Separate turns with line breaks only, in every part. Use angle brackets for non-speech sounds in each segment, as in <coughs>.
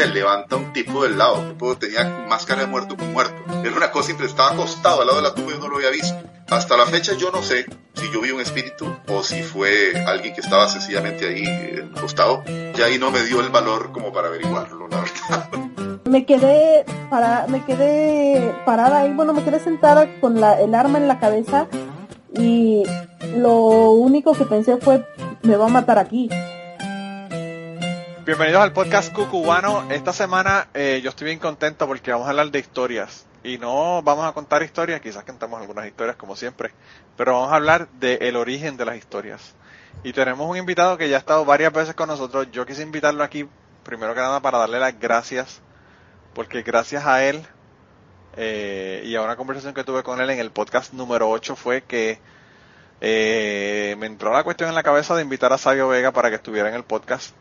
se levanta un tipo del lado. El tipo tenía máscara de muerto con muerto. Era una cosa simple, estaba acostado al lado de la tumba y no lo había visto. Hasta la fecha yo no sé si yo vi un espíritu o si fue alguien que estaba sencillamente ahí eh, acostado. Y ahí no me dio el valor como para averiguarlo, la verdad.
Me quedé, para, me quedé parada ahí, bueno, me quedé sentada con la, el arma en la cabeza y lo único que pensé fue, me va a matar aquí.
Bienvenidos al podcast Cucubano. Esta semana eh, yo estoy bien contento porque vamos a hablar de historias. Y no vamos a contar historias, quizás cantamos algunas historias como siempre, pero vamos a hablar del origen de las historias. Y tenemos un invitado que ya ha estado varias veces con nosotros. Yo quise invitarlo aquí, primero que nada, para darle las gracias, porque gracias a él eh, y a una conversación que tuve con él en el podcast número 8 fue que eh, me entró la cuestión en la cabeza de invitar a Sabio Vega para que estuviera en el podcast.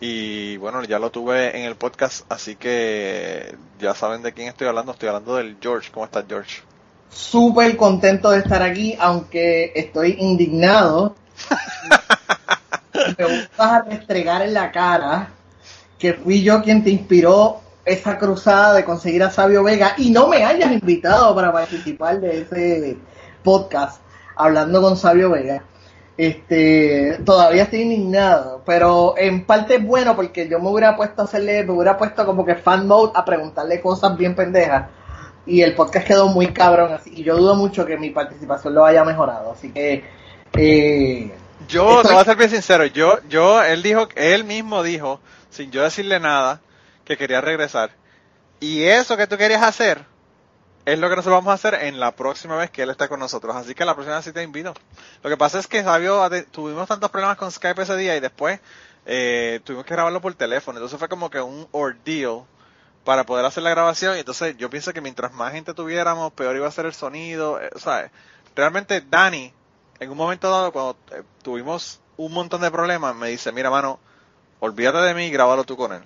Y bueno, ya lo tuve en el podcast, así que ya saben de quién estoy hablando. Estoy hablando del George. ¿Cómo estás, George?
Súper contento de estar aquí, aunque estoy indignado. <laughs> Me gusta a restregar en la cara que fui yo quien te inspiró esa cruzada de conseguir a Sabio Vega y no me hayas invitado para participar de ese podcast hablando con Sabio Vega. Este, todavía estoy indignado, pero en parte es bueno porque yo me hubiera puesto a hacerle, me hubiera puesto como que fan mode a preguntarle cosas bien pendejas y el podcast quedó muy cabrón así y yo dudo mucho que mi participación lo haya mejorado, así que eh,
yo te voy a ser bien sincero, yo, yo, él dijo, él mismo dijo, sin yo decirle nada, que quería regresar. Y eso que tú querías hacer es lo que nosotros vamos a hacer en la próxima vez que él esté con nosotros. Así que la próxima vez sí te invito. Lo que pasa es que Sabio, tuvimos tantos problemas con Skype ese día y después eh, tuvimos que grabarlo por teléfono. Entonces fue como que un ordeal para poder hacer la grabación. Y entonces yo pienso que mientras más gente tuviéramos, peor iba a ser el sonido. Eh, sea, realmente Dani, en un momento dado, cuando eh, tuvimos un montón de problemas, me dice, mira mano, olvídate de mí y grábalo tú con él.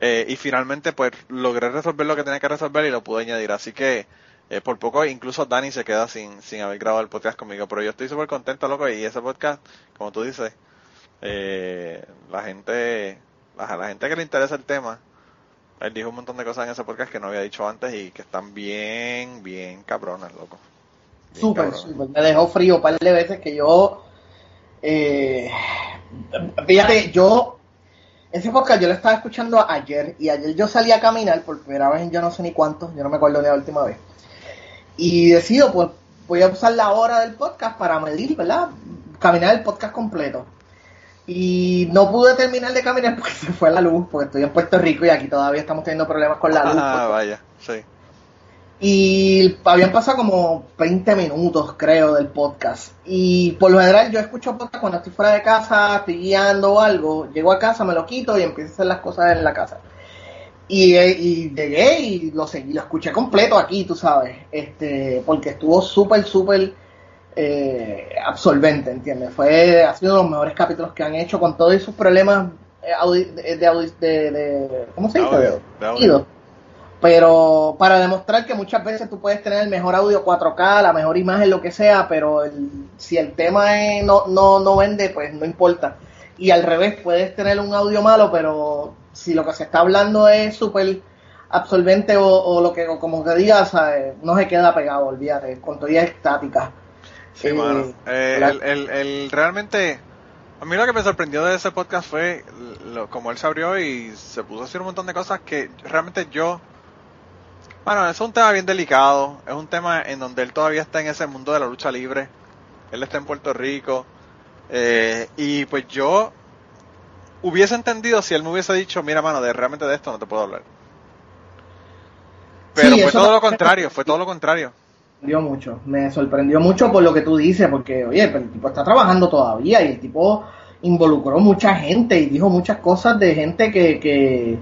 Eh, y finalmente pues logré resolver lo que tenía que resolver y lo pude añadir. Así que eh, por poco incluso Dani se queda sin, sin haber grabado el podcast conmigo. Pero yo estoy súper contento, loco. Y ese podcast, como tú dices, eh, la gente, la, gente que le interesa el tema, él dijo un montón de cosas en ese podcast que no había dicho antes y que están bien, bien cabronas, loco.
Súper, súper. Me dejó frío un par de veces que yo... Eh, fíjate, yo ese podcast yo lo estaba escuchando ayer y ayer yo salí a caminar por primera vez en yo no sé ni cuánto, yo no me acuerdo de la última vez. Y decido, pues voy a usar la hora del podcast para medir, ¿verdad? Caminar el podcast completo. Y no pude terminar de caminar <laughs> porque se fue la luz, porque estoy en Puerto Rico y aquí todavía estamos teniendo problemas con la luz.
Ah, vaya, sí.
Y habían pasado como 20 minutos, creo, del podcast. Y por lo general yo escucho podcast cuando estoy fuera de casa, estoy guiando o algo. Llego a casa, me lo quito y empiezo a hacer las cosas en la casa. Y, y llegué y lo seguí, lo escuché completo aquí, tú sabes. este Porque estuvo súper, súper eh, absorbente, ¿entiendes? Fue, ha sido uno de los mejores capítulos que han hecho con todos esos problemas eh, de, de, de, ¿Cómo se dice? De pero para demostrar que muchas veces tú puedes tener el mejor audio 4K, la mejor imagen, lo que sea, pero si el tema no, no, no vende, pues no importa. Y al revés, puedes tener un audio malo, pero si lo que se está hablando es súper absorbente o, lo que como que digas, no se queda pegado, olvídate, con toda estática.
Sí, eh, eh, el, el, realmente, a mí lo que me sorprendió de ese podcast fue lo, como él se abrió y se puso a hacer un montón de cosas que realmente yo bueno, es un tema bien delicado, es un tema en donde él todavía está en ese mundo de la lucha libre, él está en Puerto Rico, eh, y pues yo hubiese entendido si él me hubiese dicho, mira mano, de realmente de esto no te puedo hablar. Pero fue todo lo contrario, fue todo lo contrario.
Me mucho, me sorprendió mucho por lo que tú dices, porque oye, el tipo está trabajando todavía y el tipo involucró mucha gente y dijo muchas cosas de gente que, que,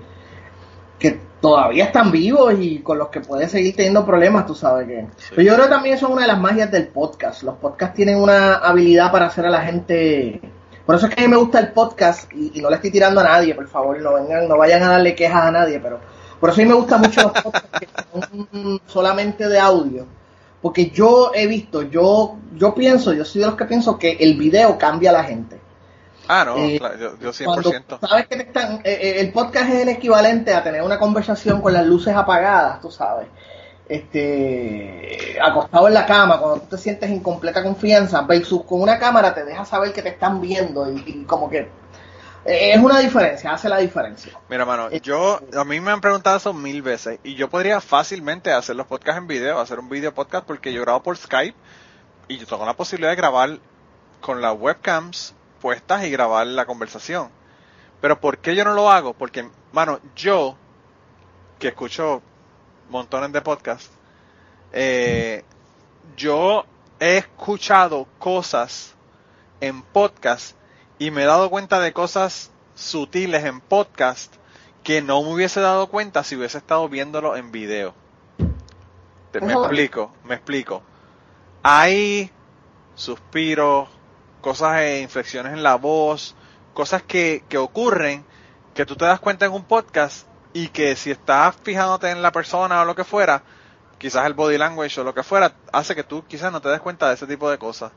que todavía están vivos y con los que puedes seguir teniendo problemas, tú sabes que. Pero yo creo que también eso es una de las magias del podcast. Los podcasts tienen una habilidad para hacer a la gente. Por eso es que a mí me gusta el podcast y, no le estoy tirando a nadie, por favor, no vengan, no vayan a darle quejas a nadie, pero por eso a mí me gustan mucho los podcasts que son solamente de audio. Porque yo he visto, yo, yo pienso, yo soy de los que pienso que el video cambia a la gente.
Ah, no,
Eh,
claro, yo, yo
Cuando
100%.
sabes que te están, eh, eh, el podcast es el equivalente a tener una conversación con las luces apagadas, tú sabes. Este, acostado en la cama, cuando tú te sientes en completa confianza, versus con una cámara te deja saber que te están viendo y, y como que eh, es una diferencia, hace la diferencia.
Mira, mano, yo, a mí me han preguntado eso mil veces y yo podría fácilmente hacer los podcasts en video, hacer un video podcast porque yo grabo por Skype y yo tengo la posibilidad de grabar con las webcams puestas y grabar la conversación. Pero ¿por qué yo no lo hago? Porque, mano, yo, que escucho montones de podcasts, eh, yo he escuchado cosas en podcast y me he dado cuenta de cosas sutiles en podcast que no me hubiese dado cuenta si hubiese estado viéndolo en video. Te- Me explico, me explico. Hay suspiros, cosas e inflexiones en la voz, cosas que, que ocurren que tú te das cuenta en un podcast y que si estás fijándote en la persona o lo que fuera, quizás el body language o lo que fuera, hace que tú quizás no te des cuenta de ese tipo de cosas.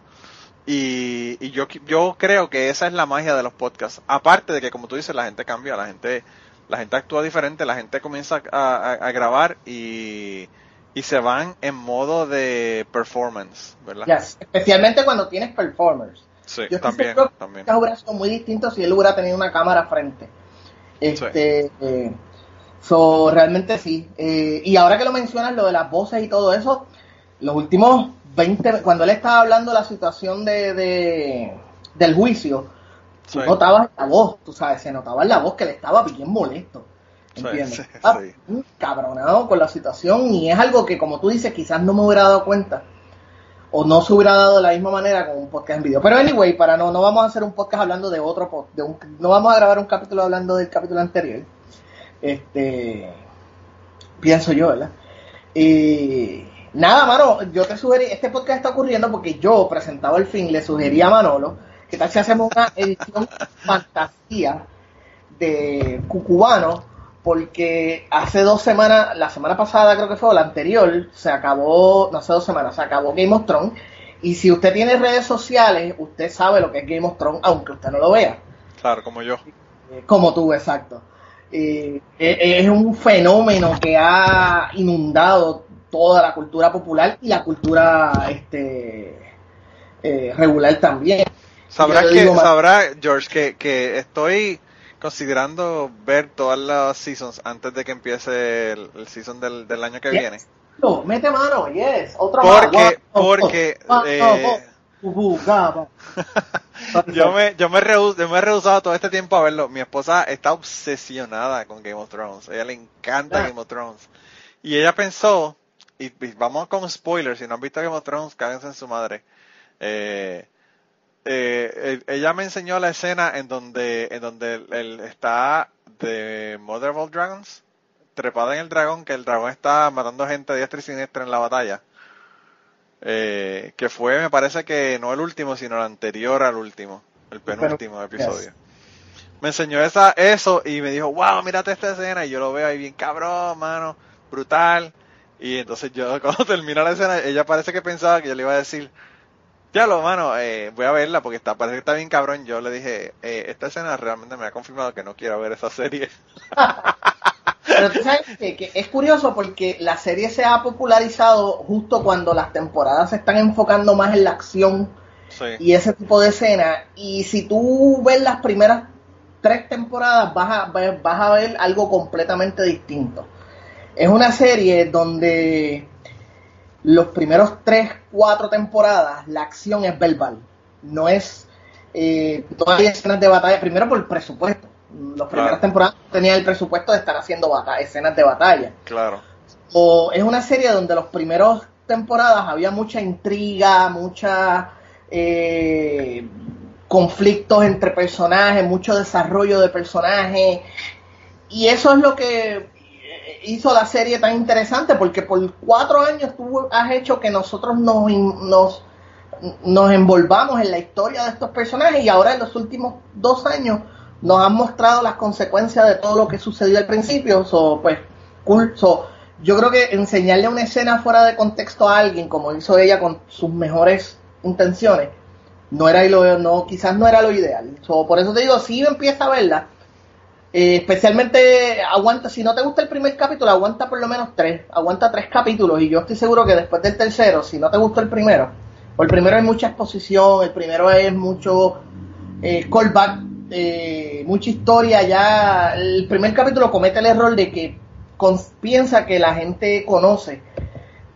Y, y yo, yo creo que esa es la magia de los podcasts. Aparte de que, como tú dices, la gente cambia, la gente, la gente actúa diferente, la gente comienza a, grabar y, y se van en modo de performance, ¿verdad?
Especialmente cuando tienes performers.
Sí,
Yo
también,
seguro que
también.
podcast hubiera sido muy distinto si él hubiera tenido una cámara frente. Este, eh, so, realmente sí. Eh, y ahora que lo mencionas, lo de las voces y todo eso, los últimos 20, cuando él estaba hablando de la situación de, de- del juicio, tú
Sí.
notabas la voz, tú sabes, se notaba en la voz que le estaba bien molesto.
Sí,
¿Entiendes?
sí, sí.
cabronado con la situación y es algo que, como tú dices, quizás no me hubiera dado cuenta o no se hubiera dado de la misma manera con un podcast en video. Pero anyway, para no, no vamos a hacer un podcast hablando de otro pod- de un, no vamos a grabar un capítulo hablando del capítulo anterior. Este pienso yo, ¿verdad? Y nada, mano, yo te sugerí, este podcast está ocurriendo porque yo, presentado el fin, le sugerí a Manolo que tal si hacemos una edición <laughs> fantasía de Cucubano, porque hace dos semanas, la semana pasada creo que fue, o la anterior, se acabó, no hace dos semanas, se acabó Game of Thrones. Y si usted tiene redes sociales, usted sabe lo que es Game of Thrones, aunque usted no lo vea.
Claro, como yo.
Eh, Como tú, exacto. Eh, eh, es un fenómeno que ha inundado toda la cultura popular y la cultura este eh, regular también.
Sabrás que, sabrá, George, que, que estoy considerando ver todas las seasons antes de que empiece el, el season del, del año que
Yes.
viene.
No, mete mano, yes. Otra más.
Porque, porque, eh, yo me, yo me, rehu- yo me he rehusado todo este tiempo a verlo. Mi esposa está obsesionada con Game of Thrones. A ella le encanta
Ah.
Game of Thrones. Y ella pensó, y, y vamos con spoilers, si no han visto Game of Thrones, cáguense en su madre. Eh, eh, ella me enseñó la escena en donde, en donde él, él está de Mother of All Dragons, trepada en el dragón, que el dragón está matando gente diestra y siniestra en la batalla. Eh, que fue, me parece que no el último, sino el anterior al último, el penúltimo episodio. Me enseñó esa, eso y me dijo, wow, mírate esta escena. Y yo lo veo ahí bien cabrón, mano, brutal. Y entonces yo, <laughs> cuando termina la escena, ella parece que pensaba que yo le iba a decir, ya lo, mano, eh, voy a verla porque está, parece que está bien cabrón. Yo le dije, eh, esta escena realmente me ha confirmado que no quiero ver esa serie. <laughs>
Pero tú sabes que, que es curioso porque la serie se ha popularizado justo cuando las temporadas se están enfocando más en la acción
Sí.
y ese tipo de escena. Y si tú ves las primeras tres temporadas, vas a, ver- vas a ver algo completamente distinto. Es una serie donde los primeros tres, cuatro temporadas, la acción es verbal. No es. Eh, no hay escenas de batalla. Primero por el presupuesto. Las primeras
Claro.
temporadas tenía el presupuesto de estar haciendo bata- escenas de batalla
Claro.
o es una serie donde los primeros temporadas había mucha intriga, mucha eh, conflictos entre personajes, mucho desarrollo de personajes y eso es lo que hizo la serie tan interesante porque por cuatro años tú has hecho que nosotros nos, nos nos envolvamos en la historia de estos personajes y ahora en los últimos dos años nos han mostrado las consecuencias de todo lo que sucedió al principio. So, pues, cool. So, yo creo que enseñarle una escena fuera de contexto a alguien, como hizo ella con sus mejores intenciones, no era lo, no, quizás no era lo ideal. por eso te digo, si empieza a verla, eh, especialmente aguanta, si no te gusta el primer capítulo, aguanta por lo menos tres, aguanta tres capítulos y yo estoy seguro que después del tercero, si no te gustó el primero, o el primero hay mucha exposición, el primero es mucho eh, callback, eh, mucha historia, ya el primer capítulo comete el error de que piensa que la gente conoce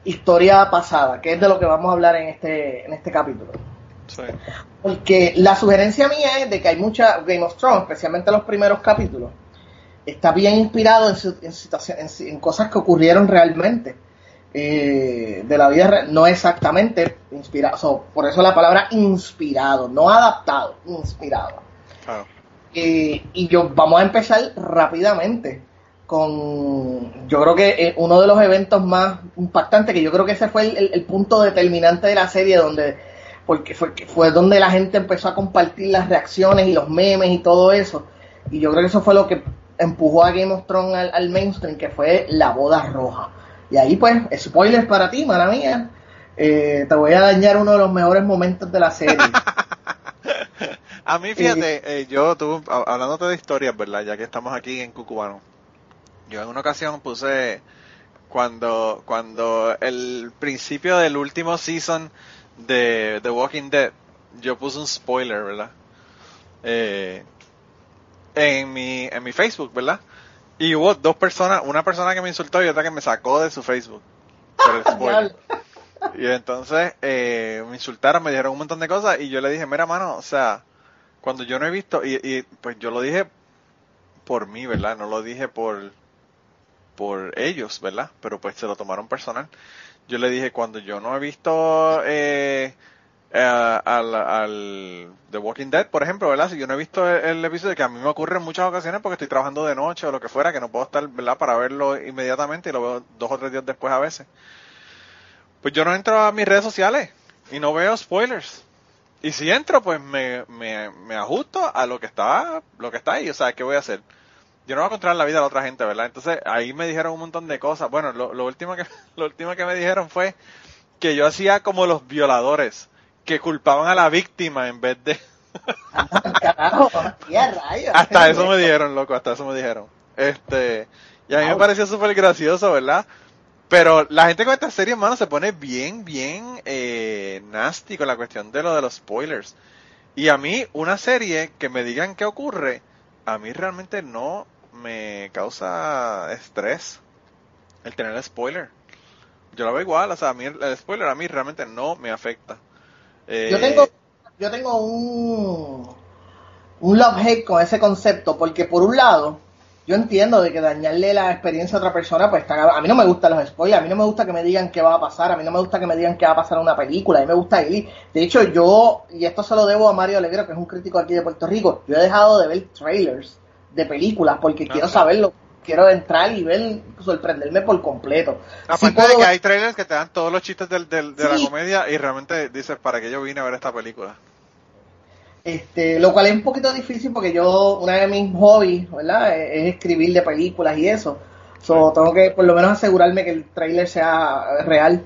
historia pasada, que es de lo que vamos a hablar en este, en este capítulo. Porque la sugerencia mía es de que hay mucha Game of Thrones, especialmente los primeros capítulos, está bien inspirado en, en, cosas que ocurrieron realmente eh, de la vida real, no exactamente inspirado, por eso la palabra inspirado, no adaptado, inspirado. Eh, y yo vamos a empezar rápidamente con, yo creo que eh, uno de los eventos más impactantes, que yo creo que ese fue el punto determinante de la serie, donde porque fue, fue donde la gente empezó a compartir las reacciones y los memes y todo eso. Y yo creo que eso fue lo que empujó a Game of Thrones al, mainstream, que fue la boda roja. Y ahí pues, spoilers para ti, mala mía, eh, te voy a dañar uno de los mejores momentos de la serie. <laughs>
a mí, fíjate, eh, yo, tú, hablándote de historias, ¿verdad? Ya que estamos aquí en Cucubano, yo en una ocasión puse cuando, cuando el principio del último season de The Walking Dead, yo puse un spoiler, ¿verdad? Eh, en mi, en mi Facebook, ¿verdad? Y hubo dos personas, una persona que me insultó y otra que me sacó de su Facebook por el <laughs> spoiler. y entonces eh, me insultaron, me dijeron un montón de cosas y yo le dije, mira mano, o sea, cuando yo no he visto, y, y pues yo lo dije por mí, ¿verdad? No lo dije por, por ellos, ¿verdad? Pero pues se lo tomaron personal yo le dije, cuando yo no he visto eh, eh, al, The Walking Dead, por ejemplo, ¿verdad? Si yo no he visto el, episodio, que a mí me ocurre en muchas ocasiones porque estoy trabajando de noche o lo que fuera, que no puedo estar, ¿verdad? Para verlo inmediatamente y lo veo dos o tres días después a veces. Pues yo no entro a mis redes sociales y no veo spoilers. Y si entro, pues me, me, me ajusto a lo que está, lo que está ahí. O sea, ¿qué voy a hacer? Yo no voy a controlar la vida de la otra gente, ¿verdad? Entonces ahí me dijeron un montón de cosas. Bueno, lo, lo, último que <laughs> lo último que me dijeron fue que yo hacía como los violadores, que culpaban a la víctima en vez de... <laughs>
Carajo, rayos,
hasta eso me dijeron, loco, hasta eso me dijeron. Este, y a mí me pareció súper gracioso, ¿verdad? Pero la gente con esta serie, hermano, se pone bien, bien eh, nasty con la cuestión de lo de los spoilers. Y a mí, una serie que me digan qué ocurre, a mí realmente no me causa estrés el tener el spoiler. Yo lo veo igual, o sea, a mí el spoiler a mí realmente no me afecta.
Eh, yo tengo, yo tengo un, un love hate con ese concepto, porque por un lado, yo entiendo de que dañarle la experiencia a otra persona, pues está, a mí no me gustan los spoilers, a mí no me gusta que me digan qué va a pasar, a mí no me gusta que me digan qué va a pasar en una película, a mí me gusta ir. De hecho, yo, y esto se lo debo a Mario Alegre, que es un crítico aquí de Puerto Rico, yo he dejado de ver trailers de películas porque quiero saberlo, quiero entrar y ver, sorprenderme por completo.
Aparte de que hay trailers que te dan todos los chistes del, del, de la comedia y realmente dices, ¿para qué yo vine a ver esta película?
Este, lo cual es un poquito difícil porque yo, una de mis hobbies, ¿verdad? Es, escribir de películas y eso. So, tengo que por lo menos asegurarme que el trailer sea real.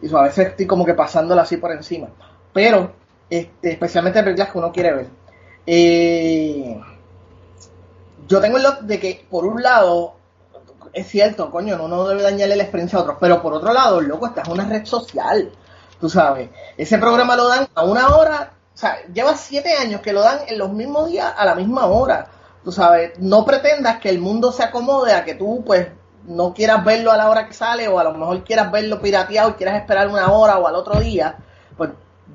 Y so, a veces estoy como que pasándolo así por encima. Pero, este, especialmente películas que uno quiere ver. Eh, yo tengo el de que, por un lado, es cierto, coño, no, no debe dañarle la experiencia a otros, pero por otro lado, loco, esta es una red social, tú sabes. Ese programa lo dan a una hora, o sea, lleva siete años que lo dan en los mismos días a la misma hora, tú sabes. No pretendas que el mundo se acomode a que tú, pues, no quieras verlo a la hora que sale o a lo mejor quieras verlo pirateado y quieras esperar una hora o al otro día, pues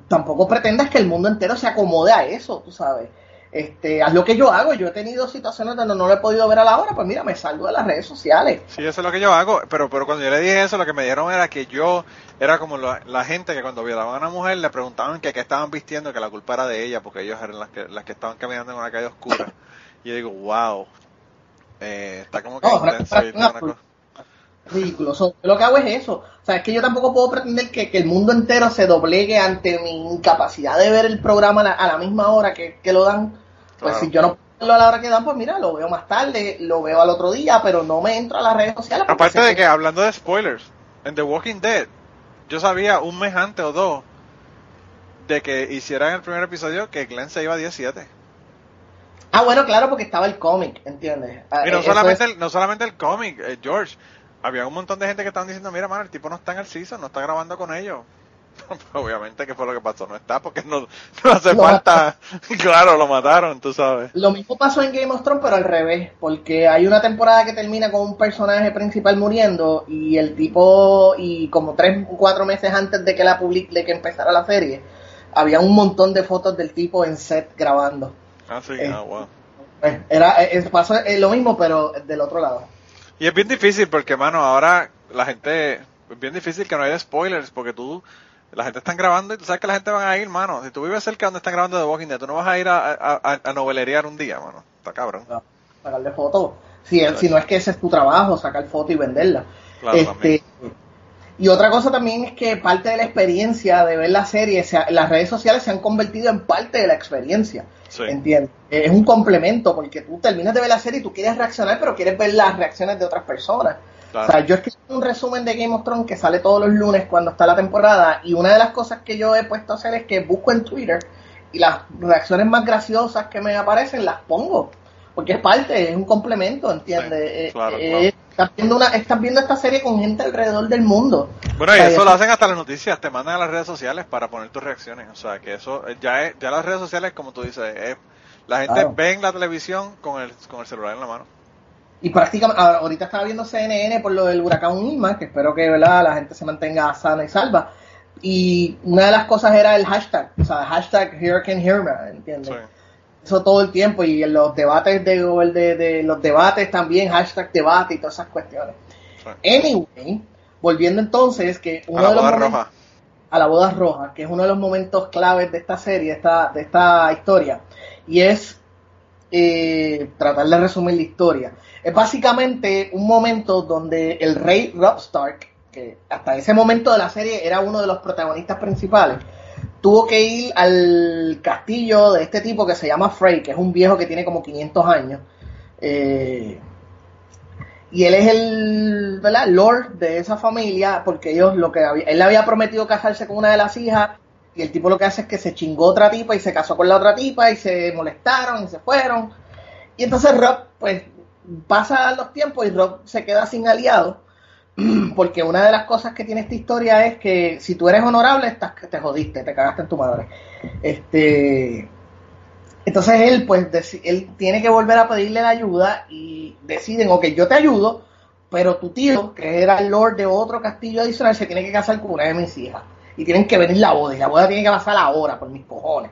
tampoco pretendas que el mundo entero se acomode a eso, tú sabes este, haz lo que yo hago. Yo he tenido situaciones donde no lo he podido ver a la hora, pues mira, me salgo de las redes sociales.
Sí, eso es lo que yo hago, pero, pero cuando yo le dije eso, lo que me dijeron era que yo era como la, gente que cuando violaban a una mujer le preguntaban que qué estaban vistiendo, que la culpa era de ella, porque ellos eran las que, las que estaban caminando en una calle oscura. Y yo digo, wow, eh, está como que
ridículo. lo que hago es eso. O sea, es que yo tampoco puedo pretender que, el mundo entero se doblegue ante mi incapacidad de ver el programa a la, misma hora que, lo dan. Pues si yo no puedo a la hora que dan, pues mira, lo veo más tarde, lo veo al otro día, pero no me entro a las redes sociales.
Aparte de que, hablando de spoilers, en The Walking Dead, yo sabía un mes antes o dos de que hicieran el primer episodio que Glenn se iba a 17.
Ah, bueno, claro, porque estaba el cómic, ¿entiendes? Ah,
Y no
eh,
solamente,
es-
el, no solamente el cómic, eh, George. Había un montón de gente que estaban diciendo, mira, mano, el tipo no está en el season, no está grabando con ellos. <laughs> Obviamente que fue lo que pasó, no está porque no, no hace
Lo
falta. <laughs> claro, lo mataron, tú sabes.
Lo mismo pasó en Game of Thrones, pero al revés, porque hay una temporada que termina con un personaje principal muriendo y el tipo, y como tres o cuatro meses antes de que la public de que empezara la serie, había un montón de fotos del tipo en set grabando.
Ah, sí,
Eh.
ah, wow.
Eh, Era, eh, eh, pasó eh, lo mismo, pero del otro lado.
Y es bien difícil porque, mano, ahora la gente. Es bien difícil que no haya spoilers porque tú. La gente está grabando y tú sabes que la gente va a ir, mano. Si tú vives cerca donde están grabando The Walking Dead, tú no vas a ir a, a, a- novelerear un día, mano. Está cabrón.
sacarle fotos. Si, si no es que ese es tu trabajo, sacar fotos y venderla.
Claro,
Este, y otra cosa también es que parte de la experiencia de ver la serie, se ha- las redes sociales se han convertido en parte de la experiencia.
Sí.
¿Entiendes? Es un complemento porque tú terminas de ver la serie y tú quieres reaccionar, pero quieres ver las reacciones de otras personas.
Claro.
O sea, yo escribí un resumen de Game of Thrones que sale todos los lunes cuando está la temporada y una de las cosas que yo he puesto a hacer es que busco en Twitter y las reacciones más graciosas que me aparecen las pongo. Porque es parte, es un complemento, ¿entiendes?
Sí,
Eh,
claro,
eh,
claro.
Estás, viendo una, estás viendo esta serie con gente alrededor del mundo.
Bueno, y
O sea,
eso lo hacen hasta las noticias, te mandan a las redes sociales para poner tus reacciones. O sea, que eso eh, ya es, ya las redes sociales, como tú dices, es- la gente
Claro.
ve en la televisión con el, con el celular en la mano.
Y prácticamente, ahorita estaba viendo CNN por lo del huracán Irma, que espero que ¿verdad? la gente se mantenga sana y salva. Y una de las cosas era el hashtag, o sea, hashtag Hurricane Irma, ¿entiendes?
Sí.
Eso todo el tiempo y en los debates de, los debates también, hashtag debate y todas esas cuestiones. Anyway, volviendo entonces, que uno
A la
de los
boda
momentos-
roja.
a la boda roja, que es uno de los momentos claves de esta serie, esta, de esta historia, y es eh, tratar de resumir la historia. Es básicamente un momento donde el rey Robb Stark, que hasta ese momento de la serie era uno de los protagonistas principales, tuvo que ir al castillo de este tipo que se llama Frey, que es un viejo que tiene como 500 años. Eh, y él es el lord de esa familia porque ellos lo que había, él le había prometido casarse con una de las hijas y el tipo lo que hace es que se chingó otra tipa y se casó con la otra tipa y se molestaron y se fueron. Y entonces Rob pues pasa los tiempos y Rob se queda sin aliado <clears throat> porque una de las cosas que tiene esta historia es que si tú eres honorable estás te jodiste te cagaste en tu madre este entonces él, pues, él tiene que volver a pedirle la ayuda y deciden, ok, yo te ayudo, pero tu tío, que era el lord de otro castillo adicional, se tiene que casar con una de mis hijas. Y tienen que venir la boda, y la boda tiene que pasar ahora, por mis cojones,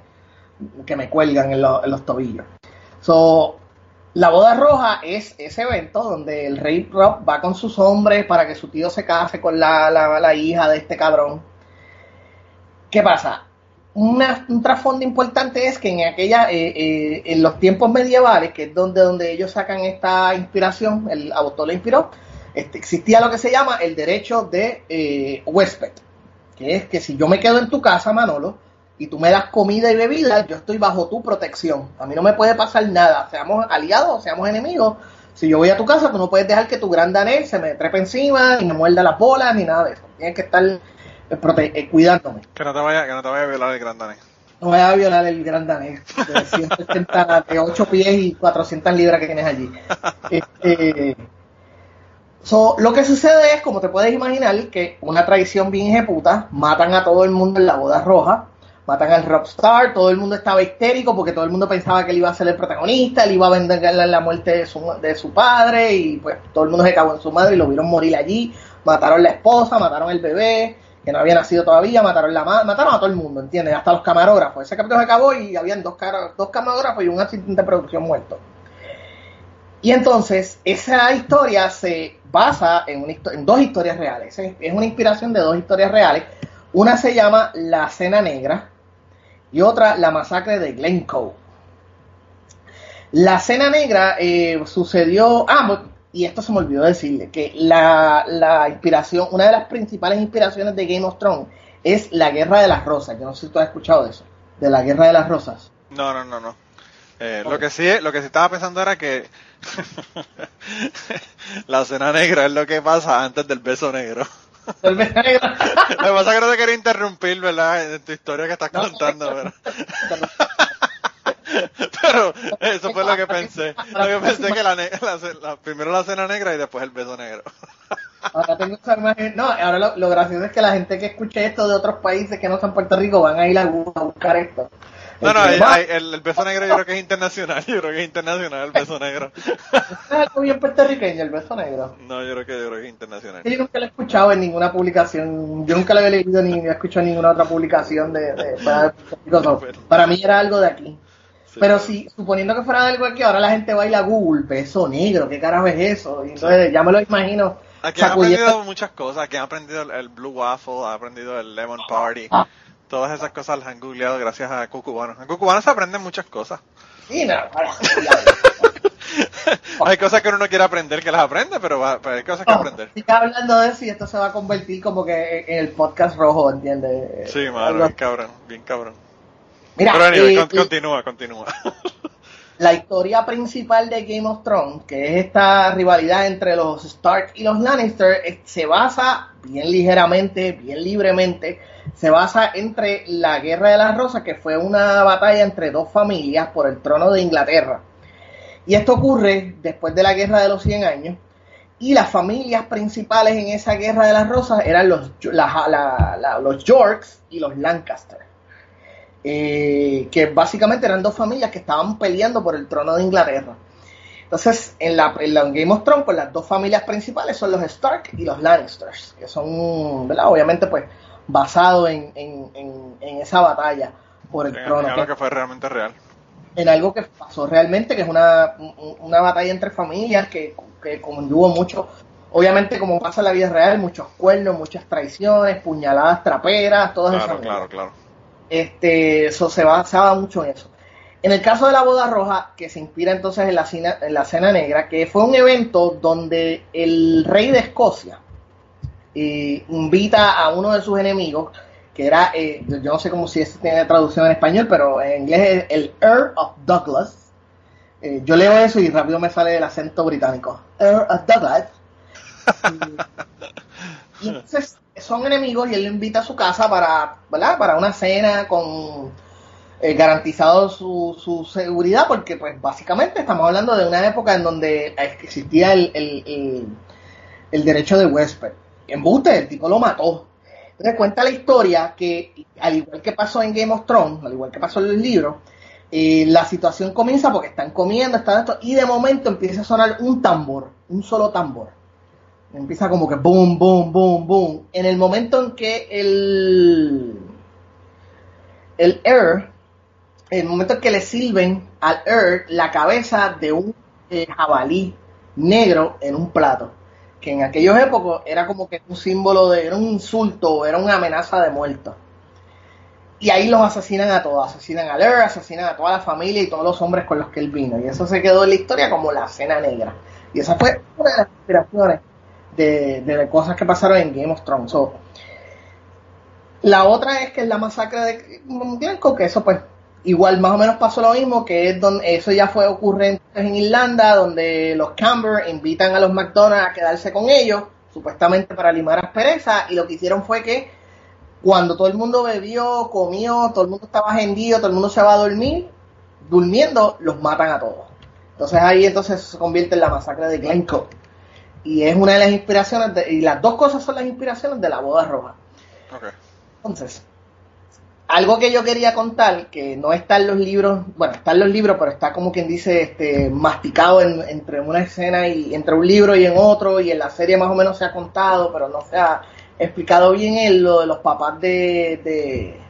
que me cuelgan en, en los tobillos. So, la boda roja es ese evento donde el rey Rob va con sus hombres para que su tío se case con la, la- la hija de este cabrón. ¿Qué pasa? Una- un trasfondo importante es que en aquella eh, eh, en los tiempos medievales que es donde donde ellos sacan esta inspiración el autor lo inspiró este, existía lo que se llama el derecho de eh, huésped que es que si yo me quedo en tu casa Manolo y tú me das comida y bebida yo estoy bajo tu protección. A mí no me puede pasar nada seamos aliados o seamos enemigos. Si yo voy a tu casa tú no puedes dejar que tu gran danés se me trepe encima y me muerda las bolas ni nada de eso. Tienes que estar eh, prote- eh, cuidándome.
Que no te vaya, que no te vaya a violar el gran danés.
no voy a violar el gran danés de 180, de 8 pies y 400 libras que tienes allí. <laughs> Este, so, lo que sucede es, como te puedes imaginar, que una traición bien ejecuta, matan a todo el mundo en la boda roja, matan al rockstar, todo el mundo estaba histérico porque todo el mundo pensaba que él iba a ser el protagonista, él iba a vender la, muerte de su, de su padre y pues todo el mundo se cagó en su madre y lo vieron morir allí, mataron la esposa, mataron el bebé, que no había nacido todavía, mataron la ma- mataron a todo el mundo, ¿entiendes? Hasta los camarógrafos. Ese capítulo se acabó y habían dos, dos camarógrafos y un asistente de producción muerto. Y entonces, esa historia se basa en, dos historias reales. Es es una inspiración de dos historias reales. Una se llama La Cena Negra y otra La Masacre de Glencoe. La Cena Negra eh, sucedió. Ah, y esto se me olvidó decirle: que la, la inspiración, una de las principales inspiraciones de Game of Thrones es la Guerra de las Rosas. Yo no sé si tú has escuchado de eso, de la Guerra de las Rosas.
No, no, no, no. Eh. Lo que sí, lo que sí estaba pensando era que <laughs> la cena negra es lo que pasa antes del beso negro. <laughs> Lo que pasa es que no te quería interrumpir, ¿verdad? En tu historia que estás
No,
contando, pero... <laughs> Pero eso fue lo que pensé. Lo que pensé que la, ne- la la- primero la cena negra y después el beso negro. <laughs>
Ahora tengo esa imagen. No, ahora lo, lo gracioso es que la gente que escuche esto de otros países que no son Puerto Rico van a ir a buscar esto. <laughs>
No, no, el, el- el beso negro yo creo que es internacional. <laughs> Yo creo que es internacional el beso negro. <laughs>
¿Es algo bien puertorriqueño el beso negro?
No, yo creo que, yo creo que es internacional.
Yo nunca lo he escuchado en ninguna publicación. Yo nunca lo he leído ni he escuchado en ninguna otra publicación de, de de. No, Para mí era algo de aquí.
Sí.
Pero si, suponiendo que fuera de algo aquí, ahora la gente va a ir a Google, beso negro, ¿qué carajo es eso? Y entonces ya me lo imagino.
Aquí han aprendido muchas cosas. Aquí han aprendido el, el Blue Waffle, han aprendido el Lemon Party.
Ah.
Todas esas cosas las han googleado gracias a Cucubano. En Cucubano se aprenden muchas cosas.
Sí, no, <laughs>
hay cosas que uno no quiere aprender que las aprende, pero, va- pero hay cosas que aprender.
Siga hablando de y esto se va a convertir como que en el podcast rojo, ¿entiendes?
Sí,
Algo-
bien cabrón, bien cabrón.
Mira,
Pero anyway,
eh,
con-
eh,
continúa, continúa.
La historia principal de Game of Thrones, que es esta rivalidad entre los Stark y los Lannister, se basa bien ligeramente, bien libremente, se basa entre la Guerra de las Rosas, que fue una batalla entre dos familias por el trono de Inglaterra. Y esto ocurre después de la Guerra de los 100 años. Y las familias principales en esa Guerra de las Rosas eran los, los Yorks y los Lancaster eh, que básicamente eran dos familias que estaban peleando por el trono de Inglaterra. Entonces, en la, en la en Game of Thrones, pues las dos familias principales son los Stark y los Lannisters, que son, ¿verdad? Obviamente, pues, basados en, en, en, en esa batalla por el
En
trono.
algo
que-
que fue realmente real.
en algo que pasó realmente, que es una, un- una batalla entre familias que, que condujo mucho, obviamente como pasa en la vida real, muchos cuernos, muchas traiciones, puñaladas traperas, todas esas
Claro, claro, claro.
Este, eso se basaba mucho en eso. En el caso de la boda roja, que se inspira entonces en la, cena, en la cena negra, que fue un evento donde el rey de Escocia eh, invita a uno de sus enemigos, que era, eh, yo no sé cómo si esto tiene traducción en español, pero en inglés es el Earl of Douglas. Eh, yo leo eso y rápido me sale el acento británico. Earl of Douglas. <laughs> Y, y entonces son enemigos y él lo invita a su casa para. Para una cena con eh, garantizado su, su seguridad, porque pues básicamente estamos hablando de una época en donde existía el, derecho de huésped. Embuste, el tipo lo mató. Entonces cuenta la historia que, al igual que pasó en Game of Thrones, al igual que pasó en el libro, eh, la situación comienza porque están comiendo, están esto, y de momento empieza a sonar un tambor, un solo tambor. Empieza como que boom, boom, boom, boom. En el momento en que el, el Air, en el momento en que le sirven al Air la cabeza de un eh, jabalí negro en un plato, que en aquellos épocas era como que un símbolo de, era un insulto, era una amenaza de muerto. Y ahí los asesinan a todos, asesinan al Air, asesinan a toda la familia y todos los hombres con los que él vino. Y eso se quedó en la historia como la cena negra. Y esa fue una de las inspiraciones de, de cosas que pasaron en Game of Thrones. La otra es que es la masacre de Glencoe, que eso pues igual más o menos pasó lo mismo, que es donde eso ya fue ocurrente en Irlanda, donde los Camber invitan a los McDonald's a quedarse con ellos, supuestamente para limar asperezas, y lo que hicieron fue que cuando todo el mundo bebió, comió, todo el mundo estaba hendido, todo el mundo se va a dormir, durmiendo, los matan a todos. Entonces ahí entonces se convierte en la masacre de Glencoe. Y es una de las inspiraciones, de- y las dos cosas son las inspiraciones de la boda roja. Entonces, algo que yo quería contar, que no está en los libros, bueno, está en los libros, pero está como quien dice, este, masticado en- entre una escena y entre un libro y en otro, y en la serie más o menos se ha contado, pero no se ha explicado bien en lo de los papás de, de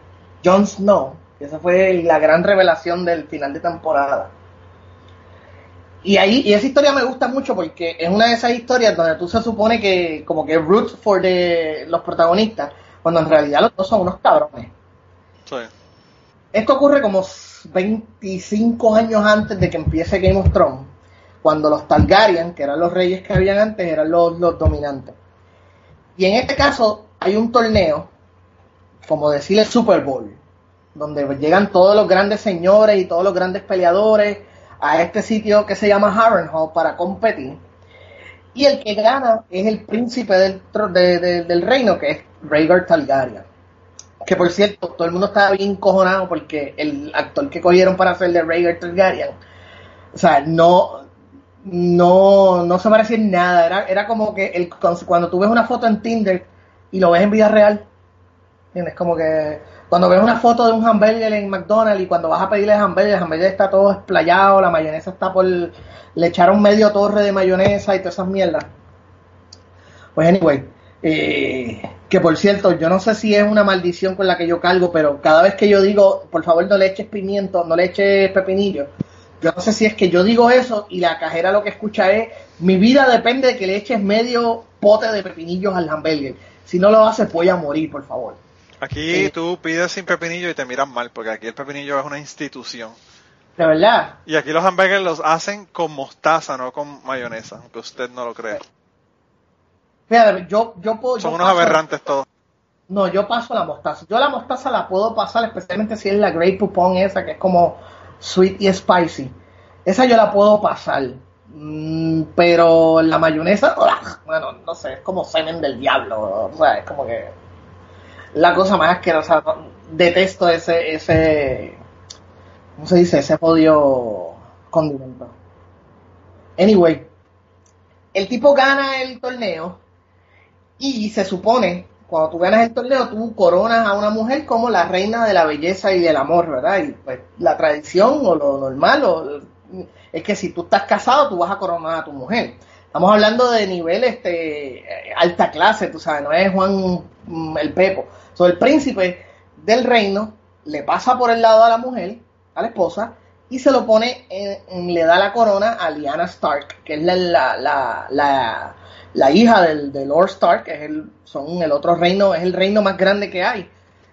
Jon Snow, que esa fue la gran revelación del final de temporada. Y ahí, y esa historia me gusta mucho porque es una de esas historias donde tú se supone que como que root for the, los protagonistas, cuando en realidad los dos son unos cabrones.
Sí.
Esto ocurre como 25 años antes de que empiece Game of Thrones, cuando los Targaryen, que eran los reyes que habían antes, eran los, los dominantes. Y en este caso hay un torneo, como decir el Super Bowl, donde llegan todos los grandes señores y todos los grandes peleadores a este sitio que se llama Harrenhal para competir. Y el que gana es el príncipe del, del reino, que es Rhaegar Targaryen. Que por cierto, todo el mundo estaba bien cojonado porque el actor que cogieron para hacer de Rhaegar Targaryen, o sea, no, no, no se parecía en nada. Era, era como que el, cuando tú ves una foto en Tinder y lo ves en vida real, ¿entiendes? Como que cuando ves una foto de un hamburger en McDonald's y cuando vas a pedirle hamburger, el hamburger está todo esplayado, la mayonesa está por... Le echaron medio torre de mayonesa y todas esas mierdas. Pues anyway, eh, que por cierto, yo no sé si es una maldición con la que yo cargo, pero cada vez que yo digo, por favor no le eches pimiento, no le eches pepinillo, yo no sé si es que yo digo eso y la cajera lo que escucha es, mi vida depende de que le eches medio pote de pepinillos al hamburger. Si no lo haces, voy a morir, por favor.
Aquí
Eh.
tú pides sin pepinillo y te miran mal, porque aquí el pepinillo es una institución.
De verdad.
Y aquí los hamburgues los hacen con mostaza, no con mayonesa, aunque usted no lo crea.
Fíjate, yo, yo puedo...
Son
yo
unos
paso-
aberrantes todos.
No, yo paso la mostaza. Yo la mostaza la puedo pasar, especialmente si es la Grey Poupon esa, que es como sweet y spicy. Esa yo la puedo pasar. Mm, pero la mayonesa, ¡ugh! bueno, no sé, es como semen del diablo. O sea, es como que la cosa más asquerosa. Detesto ese, ese, ¿cómo se dice? Ese odio condimento. Anyway, el tipo gana el torneo y se supone, cuando tú ganas el torneo, tú coronas a una mujer como la reina de la belleza y del amor, ¿verdad? Y pues la tradición o lo normal o- es que si tú estás casado, tú vas a coronar a tu mujer. Estamos hablando de nivel este, alta clase, tú sabes, no es Juan mm, el Pepo. So, el príncipe del reino le pasa por el lado a la mujer, a la esposa, y se lo pone, en- le da la corona a Lyanna Stark, que es la, la, la, la, hija del, de Lord Stark, que es el, son el otro reino, es el reino más grande que hay.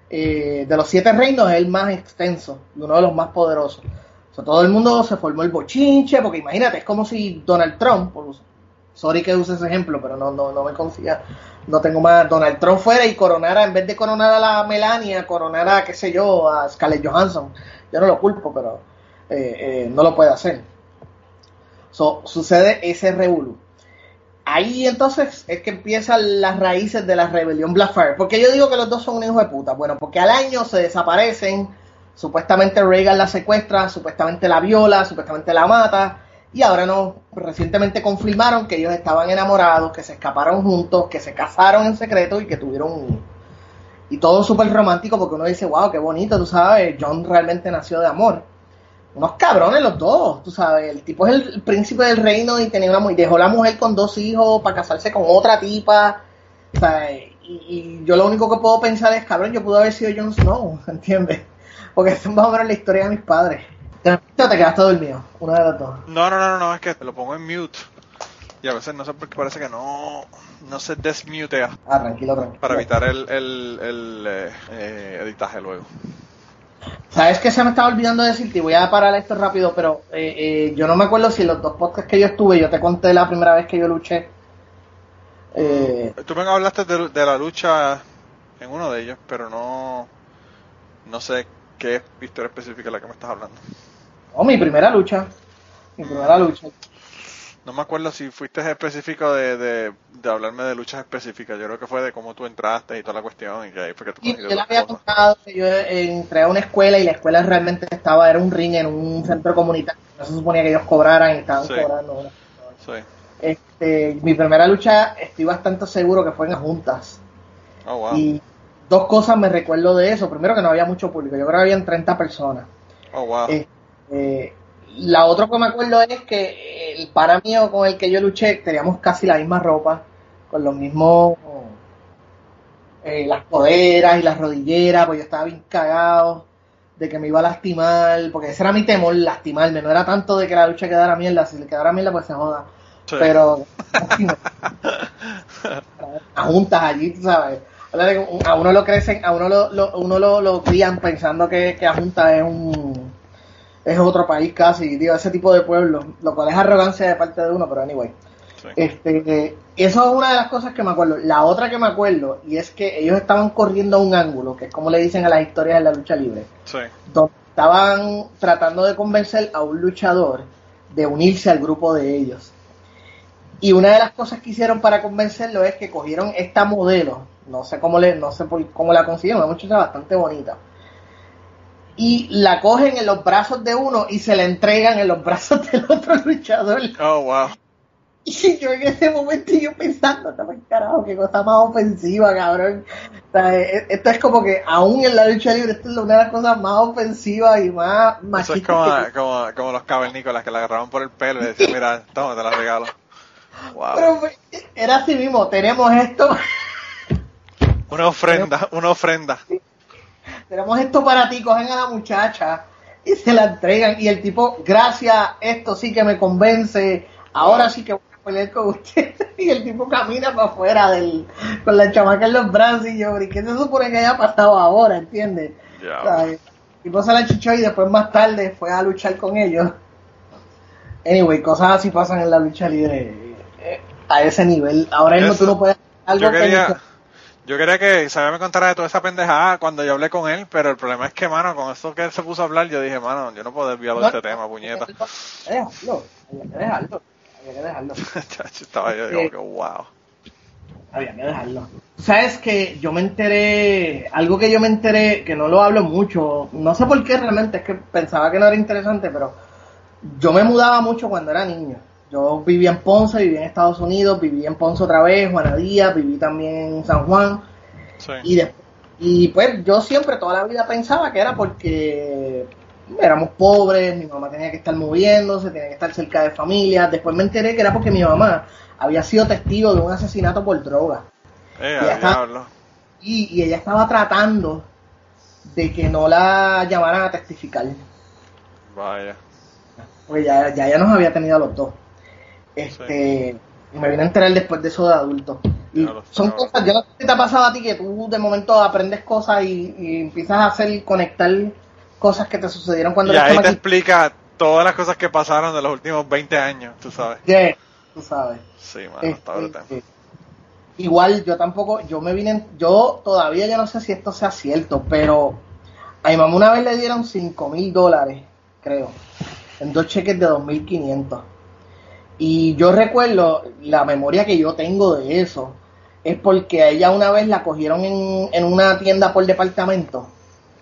Eh, de los siete reinos es el más extenso uno de los más poderosos. Todo el mundo se formó el bochinche, porque imagínate, es como si Donald Trump, por- sorry que use ese ejemplo, pero no, no, no me confía, no tengo más, Donald Trump fuera y coronara, en vez de coronar a la Melania, coronara, qué sé yo, a Scarlett Johansson. Yo no lo culpo, pero eh, eh, no lo puede hacer. So, sucede ese revolú. Ahí entonces es que empiezan las raíces de la rebelión Blackfire. Porque yo digo que los dos son un hijo de puta. Bueno, porque al año se desaparecen. Supuestamente Reagan la secuestra, supuestamente la viola, supuestamente la mata. Y ahora no, recientemente confirmaron que ellos estaban enamorados, que se escaparon juntos, que se casaron en secreto y que tuvieron un. Y todo súper romántico porque uno dice, wow, qué bonito, tú sabes, John realmente nació de amor unos cabrones los dos, tú sabes, el tipo es el príncipe del reino y tenía una y dejó la mujer con dos hijos para casarse con otra tipa, o sea, y, y yo lo único que puedo pensar es, cabrón, yo pude haber sido Jon Snow, <laughs> ¿entiendes? Porque esa es más o menos la historia de mis padres. ¿Te, te quedaste dormido? Una de las dos.
No, no, no, no, es que lo pongo en mute. Y a veces no sé por qué parece que no, no se desmutea
Ah, tranquilo, tranquilo.
para evitar el, el, el eh, eh, editaje luego.
¿Sabes qué se me estaba olvidando decirte? Y voy a parar esto rápido, pero eh, eh, yo no me acuerdo si en los dos podcasts que yo estuve, yo te conté la primera vez que yo luché. Eh,
Tú me hablaste de, de la lucha en uno de ellos, pero no, no sé qué historia específica es la que me estás hablando.
Oh, mi primera lucha. Mi primera lucha.
No me acuerdo si fuiste específico de, de, de hablarme de luchas específicas. Yo creo que fue de cómo tú entraste y toda la cuestión y que ahí fue que tú
yo le había
cosas.
contado que yo eh, entré a una escuela y la escuela realmente estaba, era un ring en un centro comunitario. No se suponía que ellos cobraran y estaban
Sí.
cobrando.
Sí.
Este, mi primera lucha estoy bastante seguro que fue en las juntas.
Oh, wow.
Y dos cosas me recuerdo de eso. Primero que no había mucho público, yo creo que habían 30 personas.
Oh, wow.
Eh, eh, la otra que me acuerdo es que el para mío con el que yo luché teníamos casi la misma ropa, con los mismos eh, las coderas y las rodilleras, pues yo estaba bien cagado de que me iba a lastimar, porque ese era mi temor, lastimarme, no era tanto de que la lucha quedara mierda, si le quedara mierda pues se joda,
Sí.
pero a juntas allí, tú sabes, a uno lo crecen, a uno lo, lo- uno lo, lo crían pensando que, que a junta es un es otro país casi, digo, ese tipo de pueblo, lo cual es arrogancia de parte de uno, pero anyway.
Sí.
Este, eh, eso es una de las cosas que me acuerdo. La otra que me acuerdo, y es que ellos estaban corriendo a un ángulo, que es como le dicen a las historias de la lucha libre,
Sí.
donde estaban tratando de convencer a un luchador de unirse al grupo de ellos. Y una de las cosas que hicieron para convencerlo es que cogieron esta modelo, no sé cómo le, no sé por, cómo la consiguieron, una muchacha bastante bonita. Y la cogen en los brazos de uno y se la entregan en los brazos del otro <laughs> luchador.
Oh, wow.
Y yo en ese momento yo pensando, carajo, qué cosa más ofensiva, cabrón. O sea, e- esto es como que aún en la lucha libre, esto es una de las cosas más ofensivas y más
Eso es
machistas
como,
que-
como, como los cavernícolas que la agarraban por el pelo y decían, mira, toma, te la regalo. Wow.
Pero era así mismo, tenemos esto,
Una ofrenda, una ofrenda.
Tenemos esto para ti, cogen a la muchacha y se la entregan. Y el tipo, gracias, esto sí que me convence, ahora sí que voy a pelear con usted. <laughs> Y el tipo camina para afuera del, con la chamaca en los brazos y yo, ¿y qué se supone que haya pasado ahora? ¿Entiendes?
Ya.
O sea, el tipo se la chichó y después más tarde fue a luchar con ellos. Anyway, cosas así pasan en la lucha libre eh, a ese nivel. Ahora mismo
Eso-
tú no puedes hacer algo
Yo
que
yo quería que Isabel me contara de toda esa pendejada cuando yo hablé con él, pero el problema es que, mano, con eso que él se puso a hablar, yo dije, mano, yo no puedo desviar de
No,
este
no,
tema, puñeta.
Déjalo, había que dejarlo. Había que dejarlo. <laughs>
Chacho, Estaba yo, digo, que wow.
Había que dejarlo. Sabes que yo me enteré, algo que yo me enteré, que no lo hablo mucho, no sé por qué realmente, es que pensaba que no era interesante, pero yo me mudaba mucho cuando era niño. Yo vivía en Ponce, vivía en Estados Unidos, viví en Ponce otra vez, Juanadía, viví también en San Juan.
Sí.
Y, de- y pues yo siempre toda la vida pensaba que era porque éramos pobres, mi mamá tenía que estar moviéndose, tenía que estar cerca de familia. Después me enteré que era porque mi mamá había sido testigo de un asesinato por droga.
Eh,
Ya
a
está.
diablo.
Y, y ella estaba tratando de que no la llamaran a testificar.
Vaya.
Porque ya, ya, ya nos había tenido a los dos. Este, y me vine a enterar después de eso de adulto. Y son cosas, yo no sé si te ha pasado a ti que tú de momento aprendes cosas y, y empiezas a hacer, conectar cosas que te sucedieron cuando
Y ahí te explica todas las cosas que pasaron de los últimos 20 años, tú sabes.
Yeah, tú sabes.
Sí, mano,
Este, igual yo tampoco, yo me vine, en- yo todavía yo no sé si esto sea cierto, pero a mi mamá una vez le dieron 5 mil dólares, creo, en dos cheques de 2.500. Y yo recuerdo, la memoria que yo tengo de eso, es porque a ella una vez la cogieron en, en una tienda por departamento.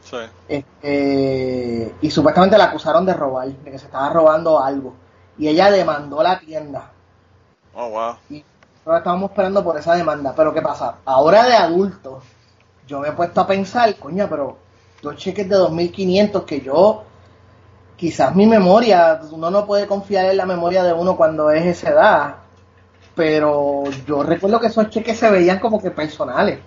Sí.
este, y supuestamente la acusaron de robar, de que se estaba robando algo. Y ella demandó la tienda.
Oh, wow.
Y ahora estábamos esperando por esa demanda. Pero ¿qué pasa? Ahora de adulto, yo me he puesto a pensar, coño, pero dos cheques de 2.500 que yo, quizás mi memoria, uno no puede confiar en la memoria de uno cuando es esa edad. Pero yo recuerdo que esos cheques se veían como que personales.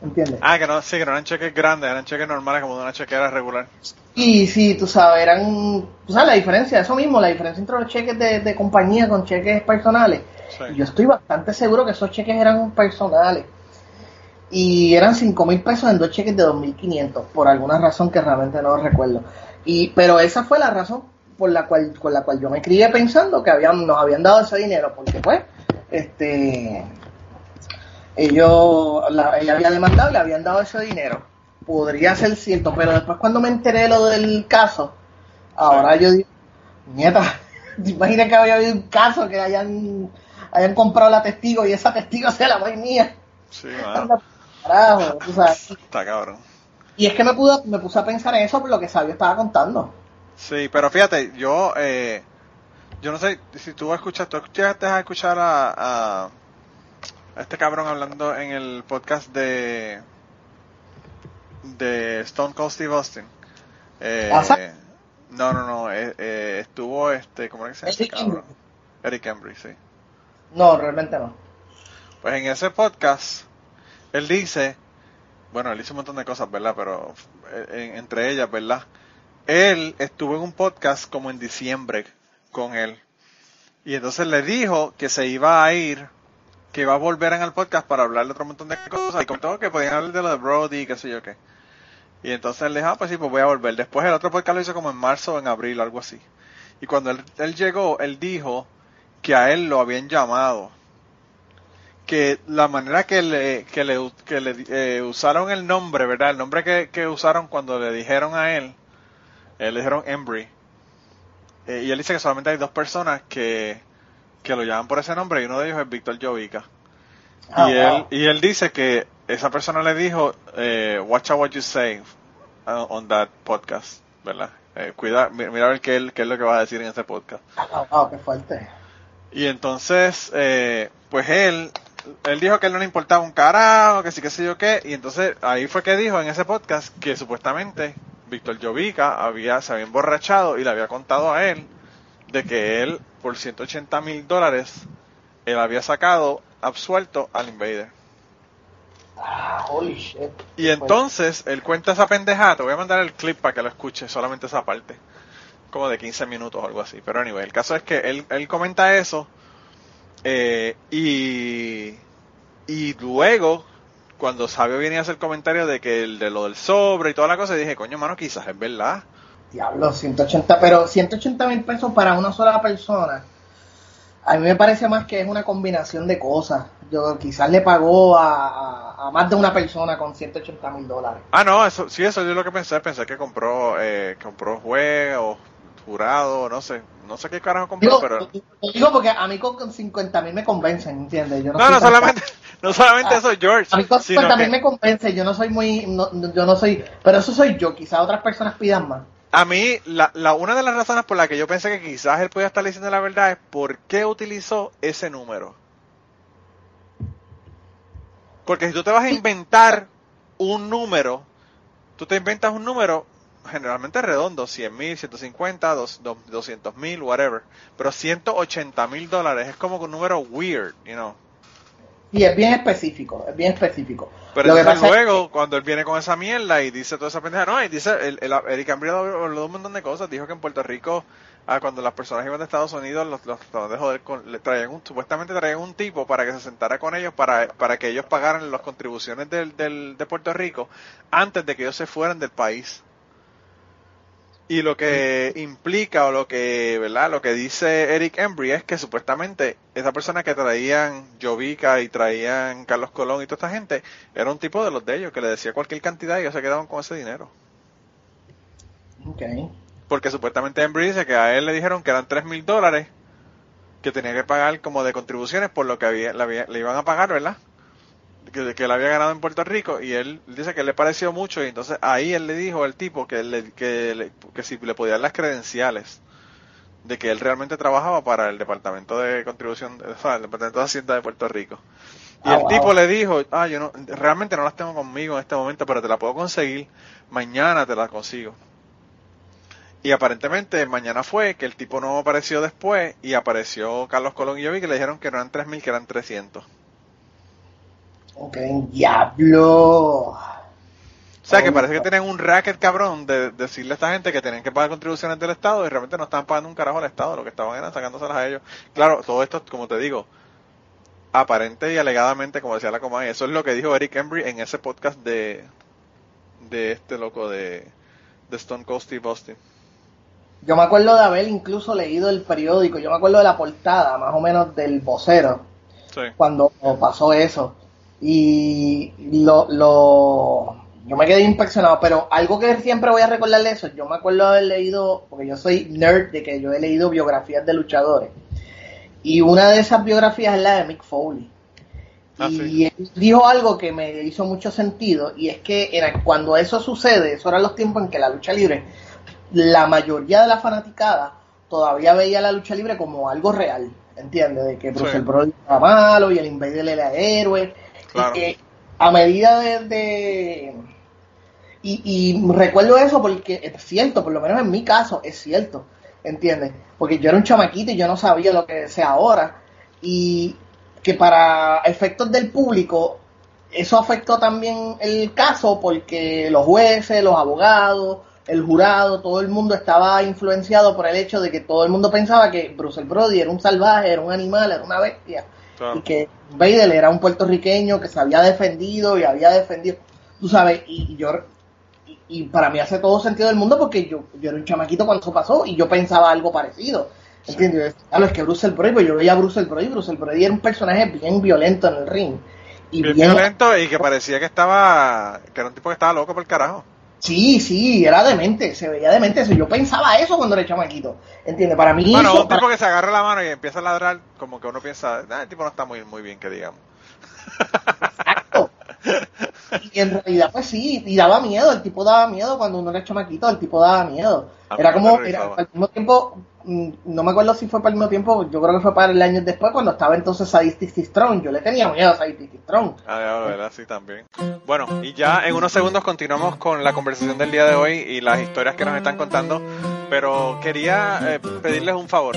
¿Entiendes?
Ah, que no, sí, que no eran cheques grandes, eran cheques normales como de una chequera regular.
Y sí, tú sabes, eran, tú sabes la diferencia, eso mismo, la diferencia entre los cheques de, de compañía con cheques personales.
Sí.
Yo estoy bastante seguro que esos cheques eran personales. Y eran 5 mil pesos en dos cheques de 2.500, por alguna razón que realmente no recuerdo. Y, pero esa fue la razón por la cual, con la cual yo me crié pensando que habían, nos habían dado ese dinero, porque pues, este, ellos, la, ella había demandado y le habían dado ese dinero. Podría ser cierto, pero después cuando me enteré de lo del caso, ahora yo digo, nieta, <laughs> ¿te imaginas que había habido un caso que hayan, hayan comprado la testigo y esa testigo sea la mía?
Sí, <laughs>
carajo.
Está cabrón.
Y es que me, pudo, me puse a pensar en eso por lo que Sabio estaba contando.
Sí, pero fíjate, yo, eh, yo no sé si tú escuchas, tú llegaste a escuchar a, a, a este cabrón hablando en el podcast de, de Stone Cold Steve Austin. Eh, no, no, no, eh, eh, estuvo este, ¿cómo era que se llama este
Eric
cabrón? Eric Embry, sí.
No, realmente no.
Pues en ese podcast, él dice, bueno, él hizo un montón de cosas, ¿verdad? Pero eh, en- entre ellas, ¿verdad? Él estuvo en un podcast como en diciembre con él. Y entonces le dijo que se iba a ir, que iba a volver en el podcast para hablar de otro montón de cosas. Y contó que podían hablar de lo de Brody, qué sé yo qué. Y entonces él dijo, ah, pues sí, pues voy a volver. Después el otro podcast lo hizo como en marzo o en abril, algo así. Y cuando él llegó, él dijo que a él lo habían llamado que la manera que le, que le, que le eh, usaron el nombre, ¿verdad? El nombre que, que usaron cuando le dijeron a él, eh, le dijeron Embry. Eh, y él dice que solamente hay dos personas que, que lo llaman por ese nombre y uno de ellos es Víctor Jovica.
Ah,
y, él,
wow.
y él dice que esa persona le dijo, eh, watch out what you say uh, on that podcast, ¿verdad? Eh, cuida, mi- mira a ver qué, él- qué es lo que va a decir en ese podcast.
Ah, wow, qué fuerte.
Y entonces, eh, pues él, él dijo que él no le importaba un carajo, que sí, que sé yo qué, y entonces ahí fue que dijo en ese podcast que supuestamente Víctor Jovica había, se había emborrachado y le había contado a él de que él, por 180 mil dólares, él había sacado absuelto al Invader.
Ah, holy shit.
Y entonces él cuenta esa pendejada, te voy a mandar el clip para que lo escuches, solamente esa parte, como de 15 minutos o algo así. Pero anyway, el caso es que él, él comenta eso eh, y, y luego, cuando Sabio viene a hacer comentario de que el de lo del sobre y toda la cosa, dije, coño, mano, quizás es verdad.
Diablo, 180, pero 180 mil pesos para una sola persona. A mí me parece más que es una combinación de cosas. Yo quizás le pagó a, a- a más de una persona con 180 mil dólares.
Ah, no, eso, sí, eso yo lo que pensé, pensé que compró, eh, compró juego, jurado, no sé, no sé qué carajo compró,
Digo,
pero...
digo porque a mí con con 50 mil me convencen, ¿entiendes? Yo
No, no
tan-
solamente, <laughs> no solamente eso, George,
A mí con
sino
50 mil
que-
me convence, yo no soy muy, no- yo no soy, pero eso soy yo, quizás otras personas pidan más.
A mí, la, la, una de las razones por la que yo pensé que quizás él podía estar diciendo la verdad es por qué utilizó ese número. Porque si tú te vas a inventar un número, tú te inventas un número generalmente redondo, 100 mil, 150, 200 mil, whatever. Pero 180 mil dólares es como un número weird, you know.
Y es bien específico, es bien específico.
Pero
Lo
entonces
es
luego, cuando él viene con esa mierda y dice toda esa pendeja, no, y dice, el, el, Eric habló un montón de cosas, dijo que en Puerto Rico, ah, cuando las personas iban de Estados Unidos, los, los trataban de joder con- le traían un, supuestamente traían un tipo para que se sentara con ellos, para, para que ellos pagaran las contribuciones del, del, de Puerto Rico antes de que ellos se fueran del país. Y lo que implica o lo que, ¿verdad? Lo que dice Eric Embry es que supuestamente esa persona que traían Jovica y traían Carlos Colón y toda esta gente era un tipo de los de ellos que le decía cualquier cantidad y ellos se quedaban con ese dinero.
Ok.
Porque supuestamente Embry dice que a él le dijeron que eran tres mil dólares que tenía que pagar como de contribuciones por lo que había, le, había- le iban a pagar, ¿verdad? Que, que él había ganado en Puerto Rico y él dice que le pareció mucho y entonces ahí él le dijo al tipo que, le, que, le- que si le podía dar las credenciales de que él realmente trabajaba para el Departamento de Contribución, o sea, el Departamento de Hacienda de Puerto Rico. Y
Ah,
el
wow.
tipo le dijo, ah, yo no, realmente no las tengo conmigo en este momento, pero te la puedo conseguir, mañana te la consigo. Y aparentemente mañana fue que el tipo no apareció después y apareció Carlos Colón y yo vi que le dijeron que no eran 3.000, que eran 300.
Ok, diablo.
O sea que parece que tenían un racket cabrón de decirle a esta gente que tenían que pagar contribuciones del Estado y realmente no estaban pagando un carajo al Estado, lo que estaban era sacándoselas a ellos. Claro, todo esto, como te digo, aparente y alegadamente, como decía la Comay, eso es lo que dijo Eric Embry en ese podcast de, de este loco de, de Stone Cold Steve Austin.
Yo me acuerdo de haber incluso leído el periódico, yo me acuerdo de la portada, más o menos del vocero,
Sí.
cuando pasó eso. Y lo, lo, yo me quedé impresionado, pero algo que siempre voy a recordar de eso, yo me acuerdo haber leído, porque yo soy nerd de que yo he leído biografías de luchadores. Y una de esas biografías es la de Mick Foley.
Ah,
y
sí.
él dijo algo que me hizo mucho sentido, y es que era- cuando eso sucede, eso eran los tiempos en que la lucha libre, la mayoría de la fanaticada todavía veía la lucha libre como algo real, ¿entiendes? De que Bruce
Sí.
el Brody era malo y el Invader era héroe,
Claro.
que a medida de... y recuerdo eso porque es cierto, por lo menos en mi caso es cierto, ¿entiendes? Porque yo era un chamaquito y yo no sabía lo que sé ahora, y que para efectos del público eso afectó también el caso porque los jueces, los abogados, el jurado, todo el mundo estaba influenciado por el hecho de que todo el mundo pensaba que Bruce Brody era un salvaje, era un animal, era una bestia
Claro.
y que Vader era un puertorriqueño que se había defendido y había defendido, tú sabes, y, y yo y, y para mí hace todo sentido del mundo porque yo, yo era un chamaquito cuando eso pasó y yo pensaba algo parecido. ¿Entiendes? "Ah, es que Bruce el Brody, pues yo veía a Bruce el Brody, Bruce el Brody era un personaje bien violento en el ring. Y
Bien
bien,
violento y que parecía que estaba, que era un tipo que estaba loco por el carajo.
Sí, sí, era demente, se veía demente eso. Yo pensaba eso cuando era chamaquito. ¿Entiendes? Para mí.
Bueno, un tipo que se agarra la mano y empieza a ladrar, como que uno piensa, ah, el tipo no está muy, muy bien, que digamos.
Exacto. Y en realidad, pues sí, y daba miedo, el tipo daba miedo cuando uno era chamaquito, el tipo daba miedo. Era como, era, al mismo tiempo, no me acuerdo si fue para el mismo tiempo, yo creo que fue para el año después, cuando estaba entonces Sadistic Strong. Yo le tenía miedo a Sadistic Strong.
Ah, ya, ¿verdad? Sí, también. Bueno, y ya en unos segundos continuamos con la conversación del día de hoy y las historias que nos están contando, pero quería eh, pedirles un favor.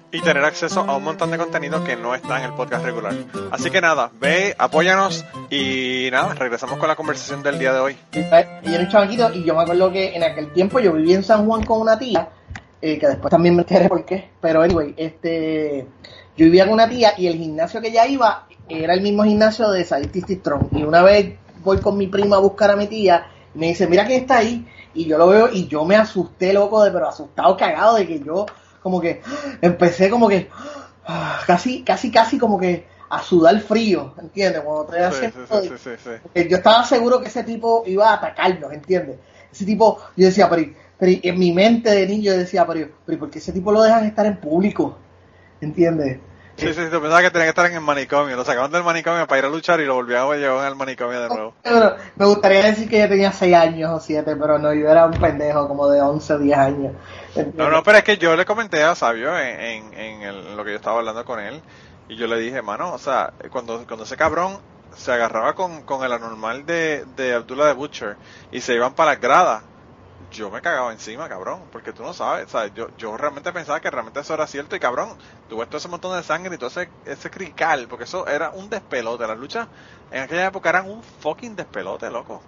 y tener acceso a un montón de contenido que no está en el podcast regular. Así que nada, ve, apóyanos y nada, regresamos con la conversación del día de hoy.
Y yo era un y yo me acuerdo que en aquel tiempo yo vivía en San Juan con una tía, eh, que después también me enteré por qué, pero anyway, este, yo vivía con una tía y el gimnasio que ella iba era el mismo gimnasio de Sadistic Strong. Y una vez voy con mi prima a buscar a mi tía me dice, mira quién está ahí. Y yo lo veo y yo me asusté, loco, de, pero asustado, cagado, de que yo como que empecé como que casi, casi, casi como que a sudar frío, ¿entiendes? Cuando estoy
Sí,
yo estaba seguro que ese tipo iba a atacarnos, ¿entiendes? Ese tipo, yo decía, pero, pero en mi mente de niño yo decía, pero, pero ¿por qué ese tipo lo dejan estar en público? ¿Entiendes?
Sí, sí, sí, tú pensabas que tenía que estar en el manicomio, lo sacaban del manicomio para ir a luchar y lo volvían a llevar al manicomio de nuevo.
Pero me gustaría decir que yo tenía 6 años o 7, pero no, yo era un pendejo como de 11 o 10 años.
No, no, pero es que yo le comenté a Sabio en, en, en el- en lo que yo estaba hablando con él y yo le dije, mano, o sea, cuando, cuando ese cabrón se agarraba con, con el anormal de, de Abdullah de Butcher y se iban para las gradas, yo me cagaba encima, cabrón, porque tú no sabes, o sea, yo, yo realmente pensaba que realmente eso era cierto y cabrón, tú ves todo ese montón de sangre y todo ese, ese crical, porque eso era un despelote, las luchas en aquella época eran un fucking despelote, loco.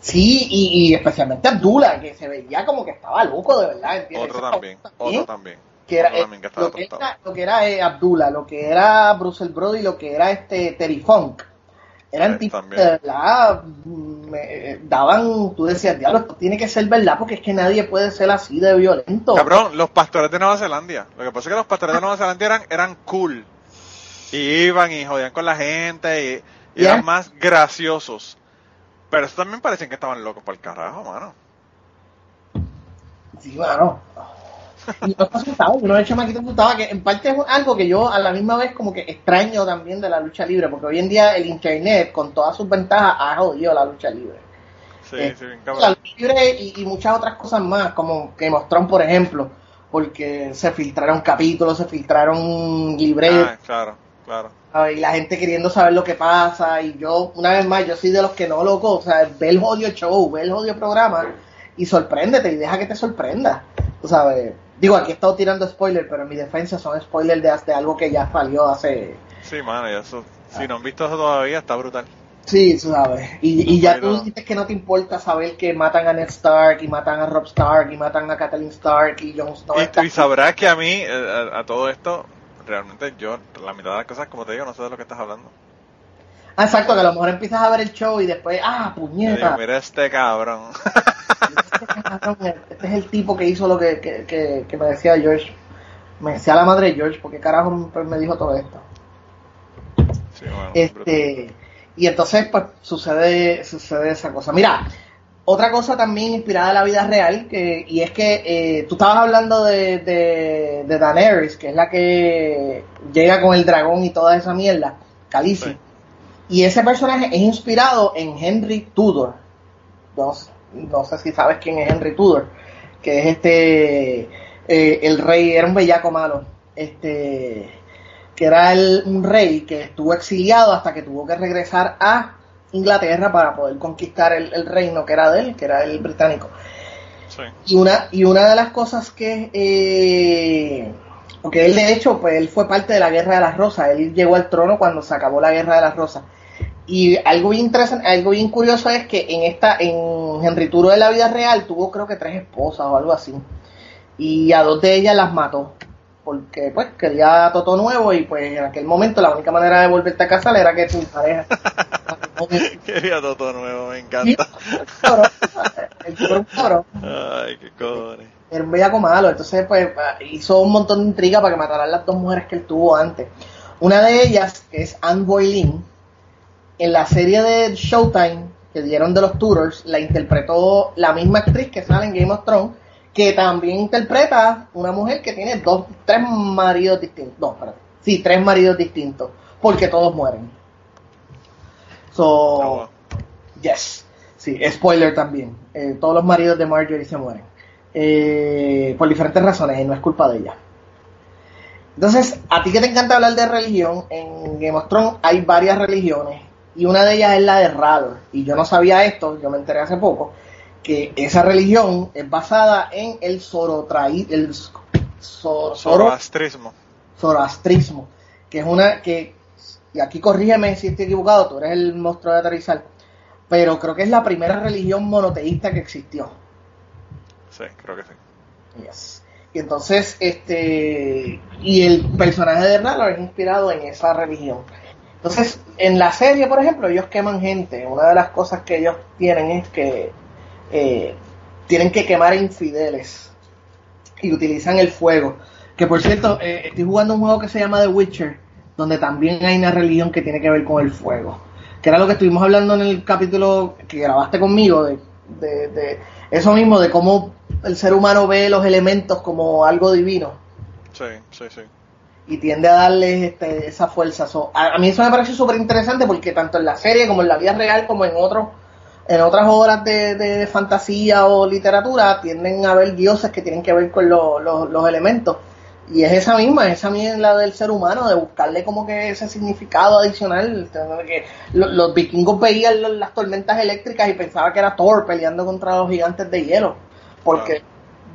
Sí, y, y especialmente Abdullah, que se veía como que estaba loco de verdad, ¿entiendes?
Otro también,
también,
otro también.
que era,
Otro también que
eh,
estaba
lo, que era, lo que era eh, Abdullah, lo que era Bruce Brody, lo que era este Terry Funk. Eran
Sí,
tipos de verdad mm, me- daban, tú decías, diablo, esto tiene que ser verdad porque es que nadie puede ser así de violento.
Cabrón, los pastores de Nueva Zelanda. Lo que pasa es que los pastores de Nueva Zelanda eran, eran cool. Y iban y jodían con la gente y, eran más graciosos. Pero eso también parecían que estaban locos por el carajo, mano.
Sí, mano. Y yo estaba asustado, uno de chamaquito asustaba, que en parte es algo que yo a la misma vez como que extraño también de la lucha libre, porque hoy en día el internet con todas sus ventajas ha jodido la lucha libre.
Sí,
Eh,
sí, bien
La lucha libre y, y muchas otras cosas más, como of Thrones, por ejemplo, porque se filtraron capítulos, se filtraron libretos,
Ah, claro, claro.
y la gente queriendo saber lo que pasa, y yo, una vez más, yo soy de los que no, loco, o sea, ve el jodido show, ve el jodido programa, y sorpréndete, y deja que te sorprenda, tú sabes. Digo, aquí he estado tirando spoilers, pero en mi defensa son spoilers de, de algo que ya salió hace...
Sí, mano, y eso. Si no han visto eso todavía, está brutal.
Sí, tú sabes. Y, y ya tú dijiste que no te importa saber que matan a Ned Stark, y matan a Rob Stark, y matan a Kathleen Stark, y Jon está-
Y, y sabrás que a mí, eh, a, a todo esto, realmente yo, la mitad de las cosas, como te digo, no sé de lo que estás hablando.
Ah, exacto, que a lo mejor empiezas a ver el show y después, ah,
digo,
puñeta. <laughs>
mira este cabrón.
Este es el tipo que hizo lo que, que, que, que me decía George. Me decía la madre de George, porque carajo me- dijo todo esto.
Sí, bueno, brutal.
Este, y entonces, pues, sucede, sucede esa cosa. Mira, otra cosa también inspirada en la vida real, que, y es que eh, tú estabas hablando de, de, de Daenerys, que es la que llega con el dragón y toda esa mierda, Khaleesi.
Sí.
Y ese personaje es inspirado en Henry Tudor. No, no sé si sabes quién es Henry Tudor, que es este, eh, el rey, era un bellaco malo, este, que era el- un rey que estuvo exiliado hasta que tuvo que regresar a Inglaterra para poder conquistar el, el reino que era de él, que era el británico.
Sí.
Y una, y una de las cosas que, eh, porque él de hecho, pues él fue parte de la Guerra de las Rosas, él llegó al trono cuando se acabó la Guerra de las Rosas. Y algo bien interesante, algo bien curioso es que en esta, en Henry Turo de la vida real tuvo creo que tres esposas o algo así. Y a dos de ellas las mató. Porque pues quería toto nuevo y pues en aquel momento la única manera de volverte a casar era que tu pareja. <laughs> <laughs>
Quería toto nuevo, me encanta.
El un cabrón.
Ay, qué cojones.
Era un bellaco malo. Entonces pues hizo un montón de intriga para que mataran las dos mujeres que él tuvo antes. Una de ellas, que es Anne Boleyn, en la serie de Showtime que dieron de los Tudors, la interpretó la misma actriz que sale en Game of Thrones, que también interpreta una mujer que tiene dos, tres maridos distintos. No, espérate. Sí, tres maridos distintos, porque todos mueren. So,
Ah,
yes. Sí, spoiler también. Eh, todos los maridos de Marjorie se mueren. Eh, por diferentes razones, y no es culpa de ella. Entonces, a ti que te encanta hablar de religión, en Game of Thrones hay varias religiones y una de ellas es la de Rador. Y yo no sabía esto, yo me enteré hace poco, que esa religión es basada en el Zorotraí, el Zoro- Zoro-
Zoroastrismo.
zoroastrismo, que es una que, y aquí corrígeme si estoy equivocado, tú eres el monstruo de aterrizar, pero creo que es la primera religión monoteísta que existió.
Sí, creo que sí.
Yes. Y entonces, este, y el personaje de Rallor es inspirado en esa religión. Entonces, en la serie, por ejemplo, ellos queman gente. Una de las cosas que ellos tienen es que eh, tienen que quemar infideles y utilizan el fuego. Que por cierto, eh, estoy jugando un juego que se llama The Witcher, donde también hay una religión que tiene que ver con el fuego. Que era lo que estuvimos hablando en el capítulo que grabaste conmigo, de, de, de eso mismo, de cómo el ser humano ve los elementos como algo divino
Sí, sí, sí.
Y tiende a darles este, esa fuerza. A, mí eso me parece súper interesante porque tanto en la serie como en la vida real como en otros en otras obras de, fantasía o literatura tienden a haber dioses que tienen que ver con lo- lo- los elementos. Y es esa misma, es esa misma la del ser humano, de buscarle como que ese significado adicional. Que lo- los vikingos veían las tormentas eléctricas y pensaban que era Thor peleando contra los gigantes de hielo. Porque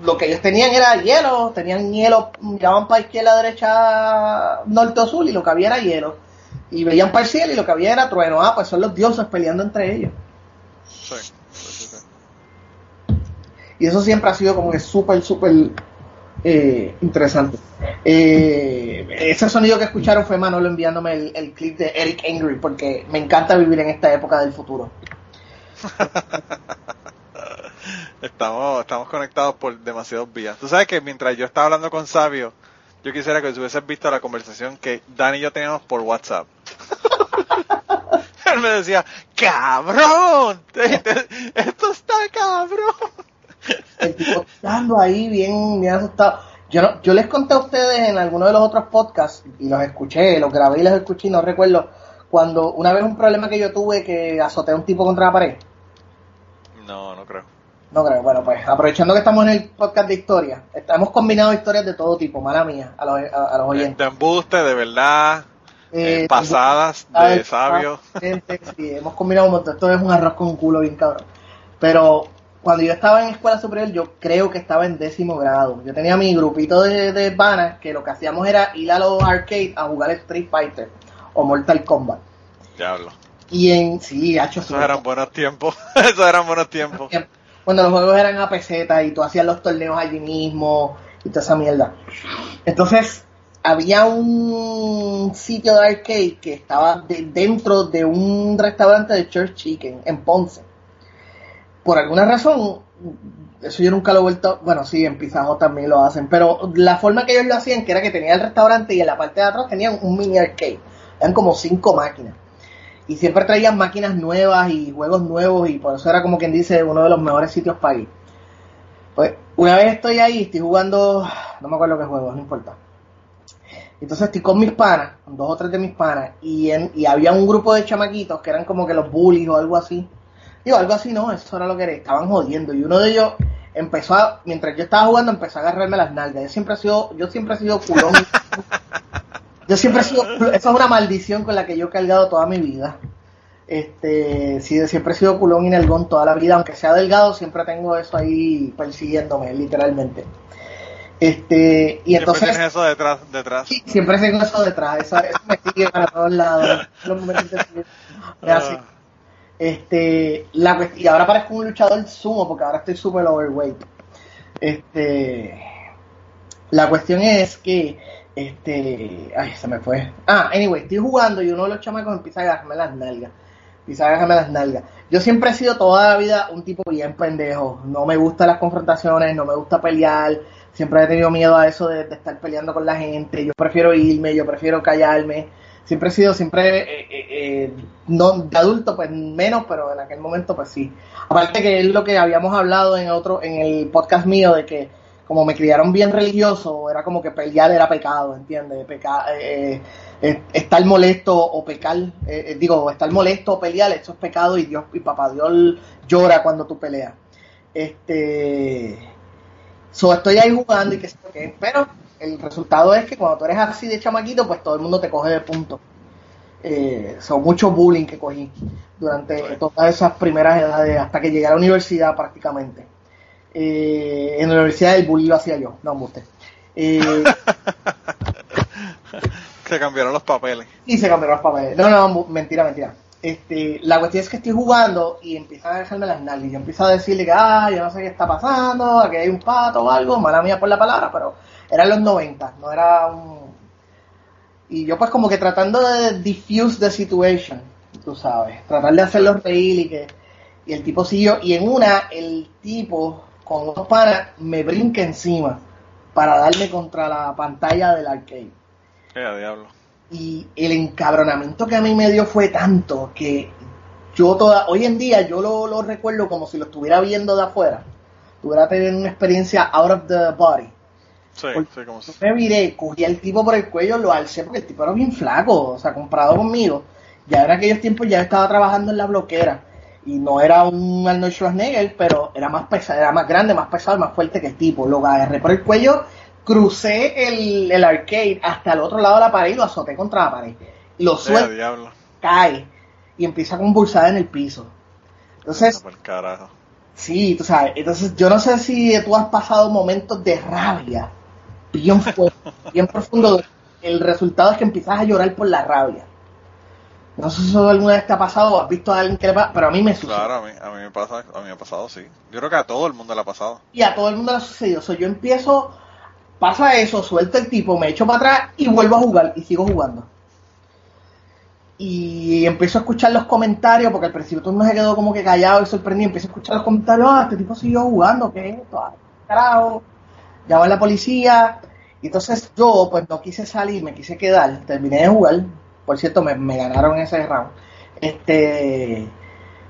lo que ellos tenían era hielo, tenían hielo, miraban para izquierda, derecha, norte o sur y lo que había era hielo. Y veían para el cielo y lo que había era trueno. Ah, pues son los dioses peleando entre ellos.
Sí, sí, sí, sí.
Y eso siempre ha sido como que súper, súper eh, interesante. Eh, ese sonido que escucharon fue Manolo enviándome el, el clip de Eric Angry porque me encanta vivir en esta época del futuro. <laughs>
Estamos, estamos conectados por demasiados vías. Tú sabes que mientras yo estaba hablando con Sabio, yo quisiera que hubieses visto la conversación que Dan y yo teníamos por WhatsApp. <laughs> Él me decía, cabrón, esto está cabrón.
El tipo estando ahí bien, bien asustado. Yo, no, yo les conté a ustedes en alguno de los otros podcasts y los escuché, los grabé y los escuché y no recuerdo cuando una vez un problema que yo tuve que azoté a un tipo contra la pared.
No, no creo.
No creo, bueno, pues aprovechando que estamos en el podcast de historia, hemos combinado historias de todo tipo, mala mía, a los, a, a los oyentes.
De embuste, de verdad,
Eh,
eh, pasadas
Ah,
de sabio.
gente, sí, hemos combinado un montón. Esto es un arroz con culo bien cabrón. Pero cuando yo estaba en escuela superior, yo creo que estaba en décimo grado. Yo tenía mi grupito de, de panas que lo que hacíamos era ir a los arcades a jugar Street Fighter o Mortal Kombat.
Diablo.
Y en, sí, hacho,
Esos <laughs> eran buenos tiempos. Esos eran buenos tiempos.
Cuando los juegos eran a peseta y tú hacías los torneos allí mismo y toda esa mierda. Entonces, había un sitio de arcade que estaba de- dentro de un restaurante de Church Chicken en Ponce. Por alguna razón, eso yo nunca lo he vuelto, bueno, sí, en Pizza Hut también lo hacen, pero la forma que ellos lo hacían, que era que tenía el restaurante y en la parte de atrás tenían un mini arcade. Eran como cinco máquinas. Y siempre traían máquinas nuevas y juegos nuevos y por eso era como quien dice uno de los mejores sitios para ir. Pues una vez estoy ahí, estoy jugando, no me acuerdo qué juego, no importa. Entonces estoy con mis panas, con dos o tres de mis panas, y, en, y había un grupo de chamaquitos que eran como que los bullies o algo así. Digo, algo así no, eso era lo que era, estaban jodiendo. Y uno de ellos empezó a, mientras yo estaba jugando, empezó a agarrarme las nalgas. Yo siempre he sido, yo siempre he sido culón. <laughs> yo siempre he sido, esa es una maldición con la que yo he cargado toda mi vida. Este, sí, siempre he sido culón y nalgón toda la vida, aunque sea delgado, siempre tengo eso ahí persiguiéndome, literalmente. Este, y
Siempre
entonces
tienes eso detrás, detrás.
Sí, siempre tengo eso detrás, eso, eso me sigue para todos lados. Así.
Ah.
Este, la y ahora parezco un luchador sumo porque ahora estoy súper overweight. Este, la cuestión es que, este, ay, se me fue. Ah, anyway, estoy jugando y uno de los chamacos empieza a agarrarme las nalgas. Empieza a agarrarme las nalgas. Yo siempre he sido toda la vida un tipo bien pendejo. No me gustan las confrontaciones, no me gusta pelear. Siempre he tenido miedo a eso de, de estar peleando con la gente. Yo prefiero irme, yo prefiero callarme. Siempre he sido, siempre, eh, eh, eh, no de adulto, pues menos, pero en aquel momento, pues sí. Aparte que es lo que habíamos hablado en otro, en el podcast mío, de que como me criaron bien religioso, era como que pelear era pecado, ¿entiendes? Peca, eh, eh, estar molesto o pecar, eh, digo, estar molesto o pelear, eso es pecado y Dios, y papá Dios llora cuando tú peleas. Este, so estoy ahí jugando y que sé yo qué, pero el resultado es que cuando tú eres así de chamaquito, pues todo el mundo te coge de punto. Eh, son mucho bullying que cogí durante todas esas primeras edades, hasta que llegué a la universidad prácticamente. Eh, en la universidad el bullying lo hacía yo, no me guste. Eh, <laughs>
Se cambiaron los papeles.
y se cambiaron los papeles. No, no, mentira, mentira. Este, la cuestión es que estoy jugando y empiezan a dejarme las nalgas. Y yo empiezo a decirle que, ah, yo no sé qué está pasando, aquí hay un pato o algo, mala mía por la palabra, pero eran los 90, no era un... Y yo pues como que tratando de diffuse the situation, tú sabes, tratar de hacerlos reír y que... Y el tipo siguió, y en una, el tipo con unos panas me brinca encima para darme contra la pantalla del arcade
Qué diablo.
y el encabronamiento que a mí me dio fue tanto que yo toda, hoy en día yo lo, lo recuerdo como si lo estuviera viendo de afuera, estuviera teniendo una experiencia out of the body.
Sí, sí, como si-
Me viré, cogí al tipo por el cuello, lo alcé porque el tipo era bien flaco, o sea, comparado conmigo. Ya en aquellos tiempos ya estaba trabajando en la bloquera y no era un Arnold Schwarzenegger, pero era más pesado, era más grande, más pesado, más fuerte que el tipo. Lo agarré por el cuello, crucé el, el arcade hasta el otro lado de la pared y lo azoté contra la pared. Lo
Qué
suelto, cae y empieza a convulsar en el piso. Entonces,
carajo.
Sí, tú sabes, entonces yo no sé si tú has pasado momentos de rabia bien fuerte, bien profundo. El resultado es que empiezas a llorar por la rabia. No sé si eso alguna vez te ha pasado o has visto a alguien que le pasa, pero a mí me sucede.
Claro, a mí, a mí me pasa, a mí me ha pasado, sí. Yo creo que a todo el mundo le ha pasado.
Y a todo el mundo le ha sucedido. O sea, yo empiezo, pasa eso, suelto el tipo, me echo para atrás y vuelvo a jugar y sigo jugando. Y empiezo a escuchar los comentarios, porque al principio todo el mundo se quedó como que callado y sorprendido. Empiezo a escuchar los comentarios, ah, este tipo siguió jugando, ¿qué es esto? Ah, carajo. Llamo a la policía. Y entonces yo, pues no quise salir, me quise quedar. Terminé de jugar. Por cierto, me, ganaron ese round. Este.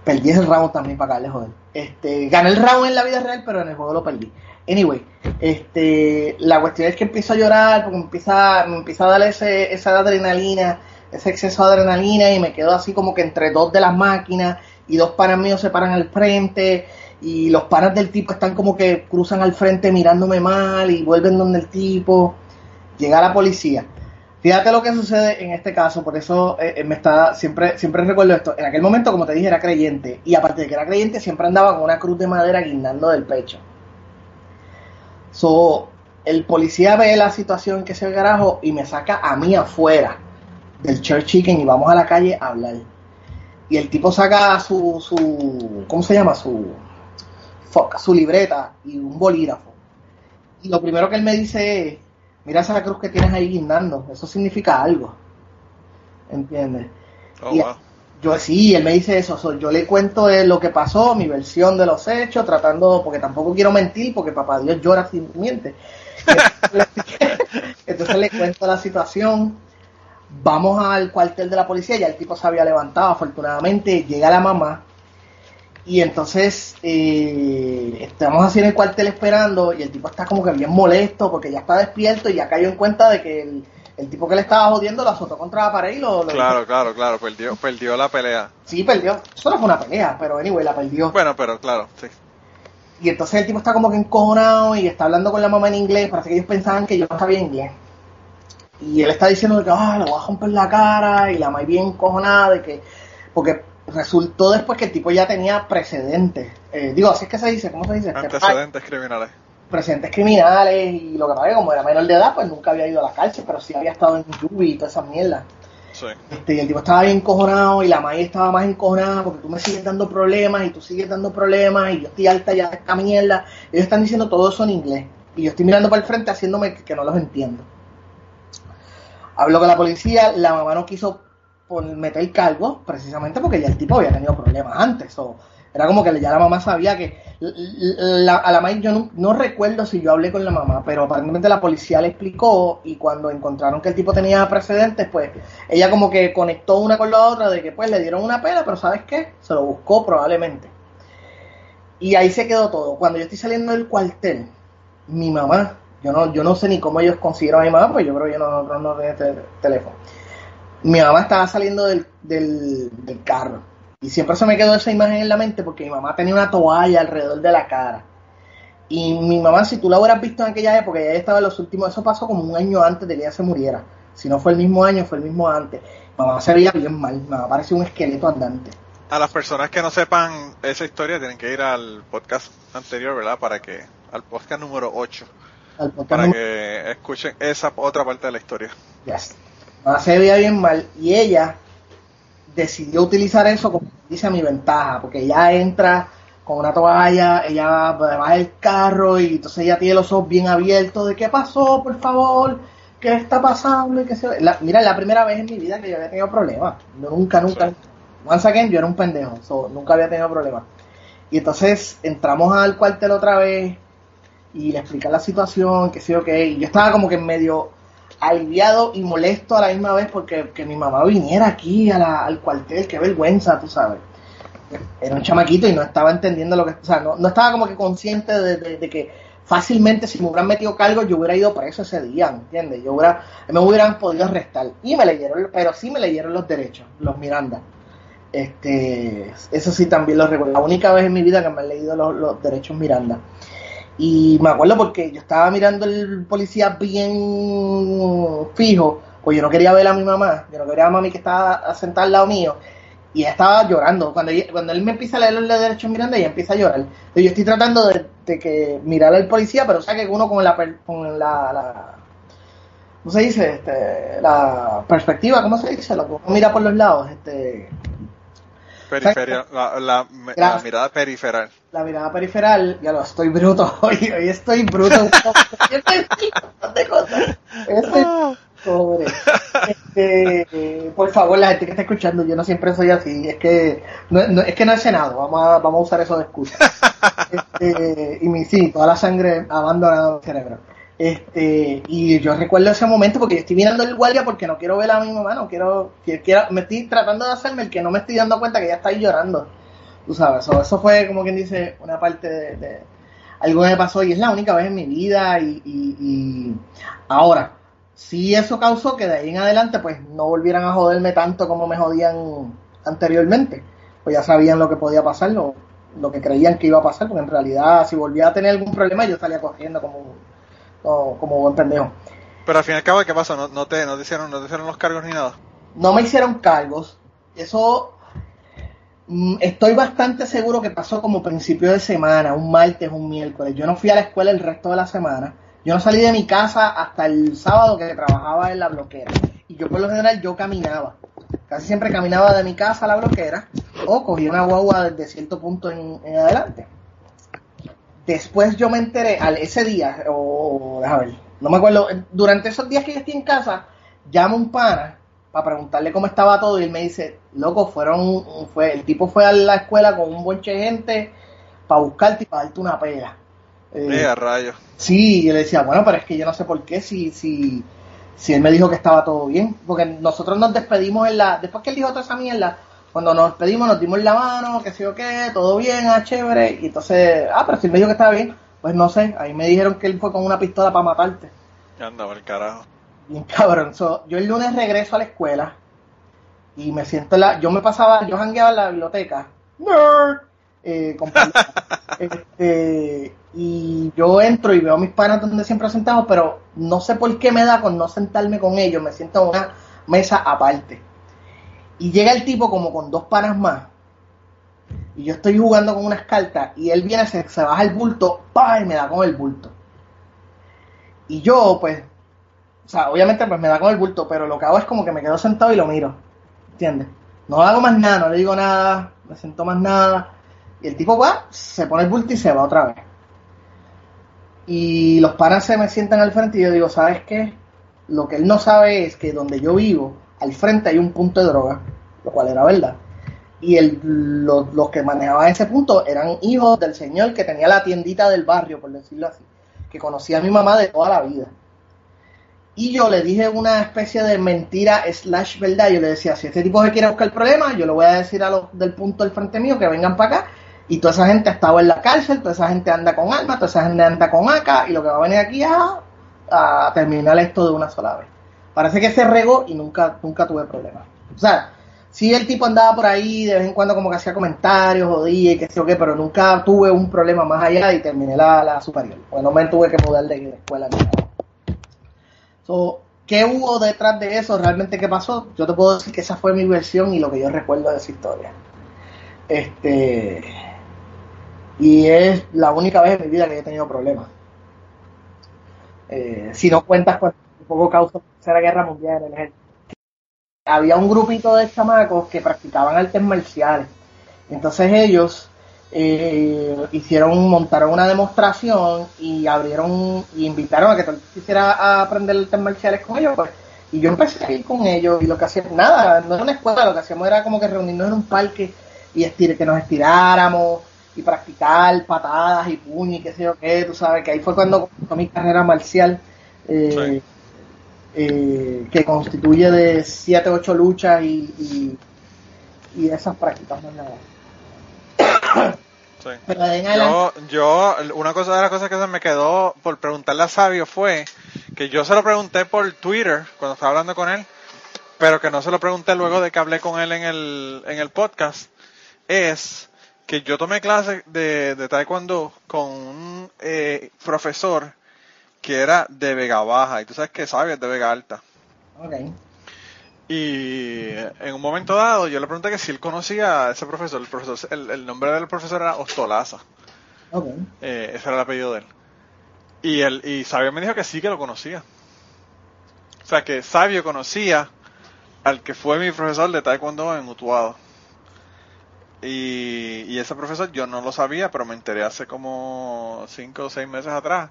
Perdí ese round también para acá, joder. Este, gané el round en la vida real, pero en el juego lo perdí. Anyway, este, la cuestión es que empiezo a llorar me empieza, me empieza a dar ese, esa adrenalina, ese exceso de adrenalina y me quedo así como que entre dos de las máquinas y dos panas míos se paran al frente y los panas del tipo están como que cruzan al frente mirándome mal y vuelven donde el tipo. Llega la policía. Fíjate lo que sucede en este caso, por eso eh, eh, me está siempre siempre recuerdo esto. En aquel momento, como te dije, era creyente y aparte de que era creyente, siempre andaba con una cruz de madera guindando del pecho. So, el policía ve la situación que se el garajo y me saca a mí afuera del church chicken y vamos a la calle a hablar. Y el tipo saca su, su ¿cómo se llama? Su, su libreta y un bolígrafo. Y lo primero que él me dice es, mira esa cruz que tienes ahí guindando, eso significa algo. ¿Entiendes?
Oh,
Y-
wow.
Yo sí, él me dice eso, so, yo le cuento lo que pasó, mi versión de los hechos, tratando, porque tampoco quiero mentir, porque papá Dios llora sin miente. <laughs> Entonces le cuento la situación, vamos al cuartel de la policía, ya el tipo se había levantado, afortunadamente llega la mamá, y entonces eh, estamos así en el cuartel esperando, y el tipo está como que bien molesto, porque ya está despierto y ya cayó en cuenta de que el, el tipo que le estaba jodiendo lo azotó contra la pared y lo, lo
Claro, claro, claro, perdió, perdió la pelea.
Sí, perdió. Eso no fue una pelea, pero anyway, la perdió.
Bueno, pero claro, sí.
Y entonces el tipo está como que encojonado y está hablando con la mamá en inglés. Parece que ellos pensaban que yo no sabía inglés. Y él está diciendo que ah, le voy a romper la cara. Y la mamá bien encojonada de que. Porque resultó después que el tipo ya tenía precedentes. Eh, digo, así es que se dice, ¿cómo se dice?
Antecedentes criminales.
Precedentes criminales. Y lo que pasa es que como era menor de edad, pues nunca había ido a la cárcel, pero sí había estado en Yubi y todas esas mierdas.
Sí.
Este, y el tipo estaba bien encojonado y la madre estaba más encojonada porque tú me sigues dando problemas y tú sigues dando problemas y yo estoy alta ya de esta mierda. Ellos están diciendo todo eso en inglés y yo estoy mirando para el frente haciéndome que, que no los entiendo. Hablo con la policía, la mamá no quiso por meter cargo precisamente porque ya el tipo había tenido problemas antes. O era como que ya la mamá sabía que a la mamá yo no, no recuerdo si yo hablé con la mamá, pero aparentemente la policía le explicó y cuando encontraron que el tipo tenía precedentes, pues ella como que conectó una con la otra de que pues le dieron una pena, pero ¿sabes qué? Se lo buscó probablemente. Y ahí se quedó todo. Cuando yo estoy saliendo del cuartel, mi mamá, yo no, yo no sé ni cómo ellos consiguieron a mi mamá, pues yo creo que yo no, no, no tenía te- teléfono. Mi mamá estaba saliendo del, del, del carro. Y siempre se me quedó esa imagen en la mente porque mi mamá tenía una toalla alrededor de la cara. Y mi mamá, si tú la hubieras visto en aquella época, ella estaba en los últimos, eso pasó como un año antes de que ella se muriera. Si no fue el mismo año, fue el mismo antes. Mamá se veía bien mal, mamá parecía un esqueleto andante.
A las personas que no sepan esa historia tienen que ir al podcast anterior, ¿verdad? Para que, al podcast número 8,
Al podcast
para
número-
que escuchen esa otra parte de la historia.
Yes. Se veía bien mal y ella decidió utilizar eso como dice a mi ventaja, porque ella entra con una toalla, ella va el carro y entonces ella tiene los ojos bien abiertos de qué pasó, por favor, qué está pasando y qué se... La- mira, es la primera vez en mi vida que yo había tenido problemas. Yo nunca, nunca,
Sí.
once again, yo era un pendejo, so, nunca había tenido problemas. Y entonces entramos al cuartel otra vez y le explica la situación, que sí o qué, y yo estaba como que medio aliviado y molesto a la misma vez porque que mi mamá viniera aquí a la- al cuartel, qué vergüenza, tú sabes. Era un chamaquito y no estaba entendiendo lo que, o sea, no, no estaba como que consciente de, que fácilmente si me hubieran metido cargo yo hubiera ido preso ese día, ¿entiendes? Yo hubiera, me hubieran podido arrestar y me leyeron, pero sí me leyeron los derechos, los Miranda. Este, eso sí también lo recuerdo. La única vez en mi vida que me han leído los derechos Miranda. Y me acuerdo porque yo estaba mirando el policía bien fijo, pues yo no quería ver a mi mamá, yo no quería a mami que estaba sentada al lado mío, y ella estaba llorando. Cuando, cuando él me empieza a leer los derechos Miranda, ella empieza a llorar. Entonces yo estoy tratando de, que mirar al policía, pero o sea que uno con la, con la, la ¿cómo se dice? Este, la perspectiva, ¿cómo se dice? Lo que uno mira por los lados, este,
Periferia, la, la- mirada periferal.
la mirada periferal, ya lo estoy bruto <laughs> hoy, hoy estoy bruto. <laughs> Estoy de cosas. Estoy pobre. Este, por favor, la gente que está escuchando, yo no siempre soy así, es que no, no- es que no he cenado, vamos a, vamos a usar eso de excusa. <laughs> Este, y mi, sí, toda la sangre abandonada el cerebro. Este, y yo recuerdo ese momento porque estoy mirando el guardia porque no quiero ver a mi mamá, no quiero, me estoy tratando de hacerme el que no me estoy dando cuenta que ella está llorando. Tú sabes, eso, eso fue como quien dice una parte de, de algo que me pasó y es la única vez en mi vida y, y, y ahora, si eso causó que de ahí en adelante pues no volvieran a joderme tanto como me jodían anteriormente, pues ya sabían lo que podía pasar, lo, lo que creían que iba a pasar, porque en realidad si volvía a tener algún problema yo salía corriendo como, como, como buen pendejo.
Pero al fin y al cabo, ¿qué pasó? ¿No, no, te, no, te hicieron, ¿No te hicieron los cargos ni nada?
no me hicieron cargos. Eso mm, estoy bastante seguro que pasó como principio de semana, un martes, un miércoles. Yo no fui a la escuela el resto de la semana. Yo no salí de mi casa hasta el sábado que trabajaba en la bloquera. Y yo por lo general yo caminaba. Casi siempre caminaba de mi casa a la bloquera o cogía una guagua desde cierto punto en, en adelante. Después yo me enteré, al ese día, o déjame ver, no me acuerdo, durante esos días que yo estoy en casa, llamo a un pana para preguntarle cómo estaba todo y él me dice, loco, fueron, fue, el tipo fue a la escuela con un bonche de gente para buscarte y para darte una pela. Eh,
Eh, a rayos.
Sí, y yo le decía, bueno, pero es que yo no sé por qué, si, si, si él me dijo que estaba todo bien, porque nosotros nos despedimos en la, después que él dijo toda esa mierda, cuando nos despedimos nos dimos la mano, que sé yo qué, todo bien, ah, chévere, y entonces, ah, pero si él me dijo que estaba bien, pues no sé, ahí me dijeron que él fue con una pistola para matarte.
Anda, el carajo.
Bien cabrón. So, yo el lunes regreso a la escuela y me siento en la. Yo me pasaba, yo jangueaba en la biblioteca. Nerd. Eh, <laughs> este, y yo entro y veo a mis panas donde siempre sentados, pero no sé por qué me da con no sentarme con ellos. Me siento en una mesa aparte. Y llega el tipo como con dos panas más. Y yo estoy jugando con unas cartas y él viene, se, baja el bulto, ¡pah! y me da con el bulto. Y yo, pues, sea, obviamente pues me da con el bulto, pero lo que hago es como que me quedo sentado y lo miro. ¿Entiendes? No hago más nada, no le digo nada, me siento más nada. Y el tipo va, se pone el bulto y se va otra vez. Y los panas se me sientan al frente y yo digo, ¿sabes qué? Lo que él no sabe es que donde yo vivo, al frente hay un punto de droga, lo cual era verdad. Y los, que manejaban ese punto eran hijos del señor que tenía la tiendita del barrio, por decirlo así, que conocía a mi mamá de toda la vida. Y yo le dije una especie de mentira slash verdad. Yo le decía, si este tipo se quiere buscar el problema, yo le voy a decir a los del punto del frente mío que vengan para acá. Y toda esa gente estaba en la cárcel, toda esa gente anda con armas, toda esa gente anda con acá. Y lo que va a venir aquí a, a terminar esto de una sola vez. Parece que se regó y nunca, nunca tuve problemas. O sea, sí el tipo andaba por ahí, de vez en cuando como que hacía comentarios, jodía y qué sé yo qué, pero nunca tuve un problema más allá y terminé la, la superior. Pues no me tuve que mudar de, escuela ni. So, ¿Qué hubo detrás de eso? ¿Realmente qué pasó? Yo te puedo decir que esa fue mi versión y lo que yo recuerdo de esa historia. Este. Y es la única vez en mi vida que he tenido problemas. Eh, si no cuentas un poco causa de la Tercera Guerra Mundial en el. Había un grupito de chamacos que practicaban artes marciales. Entonces ellos eh, hicieron, montaron una demostración y abrieron, y invitaron a que todo quisiera aprender artes marciales con ellos, pues, y yo empecé a ir con ellos, y lo que hacíamos, nada, no era una escuela, lo que hacíamos era como que reunirnos en un parque y estir, que nos estiráramos y practicar patadas y puños y qué sé yo qué, tú sabes, que ahí fue cuando comenzó mi carrera marcial, eh, eh, que constituye de 7, 8 luchas y, y, y esas prácticas, nada.
Sí.
Pero de
Yo, yo, una cosa de las cosas que se me quedó por preguntarle a Sabio fue que yo se lo pregunté por Twitter cuando estaba hablando con él, pero que no se lo pregunté luego de que hablé con él en el, en el podcast, es que yo tomé clases de, de taekwondo con un eh, profesor que era de Vega Baja, y tú sabes que Sabio es de Vega Alta.
Ok.
Y en un momento dado yo le pregunté que si él conocía a ese profesor, el profesor, el, el nombre del profesor era Ostolaza.
Ok.
Eh, ese era el apellido de él. Y él, y Sabio me dijo que sí que lo conocía. O sea que Sabio conocía al que fue mi profesor de Taekwondo en Utuado. Y, y ese profesor yo no lo sabía, pero me enteré hace como cinco o seis meses atrás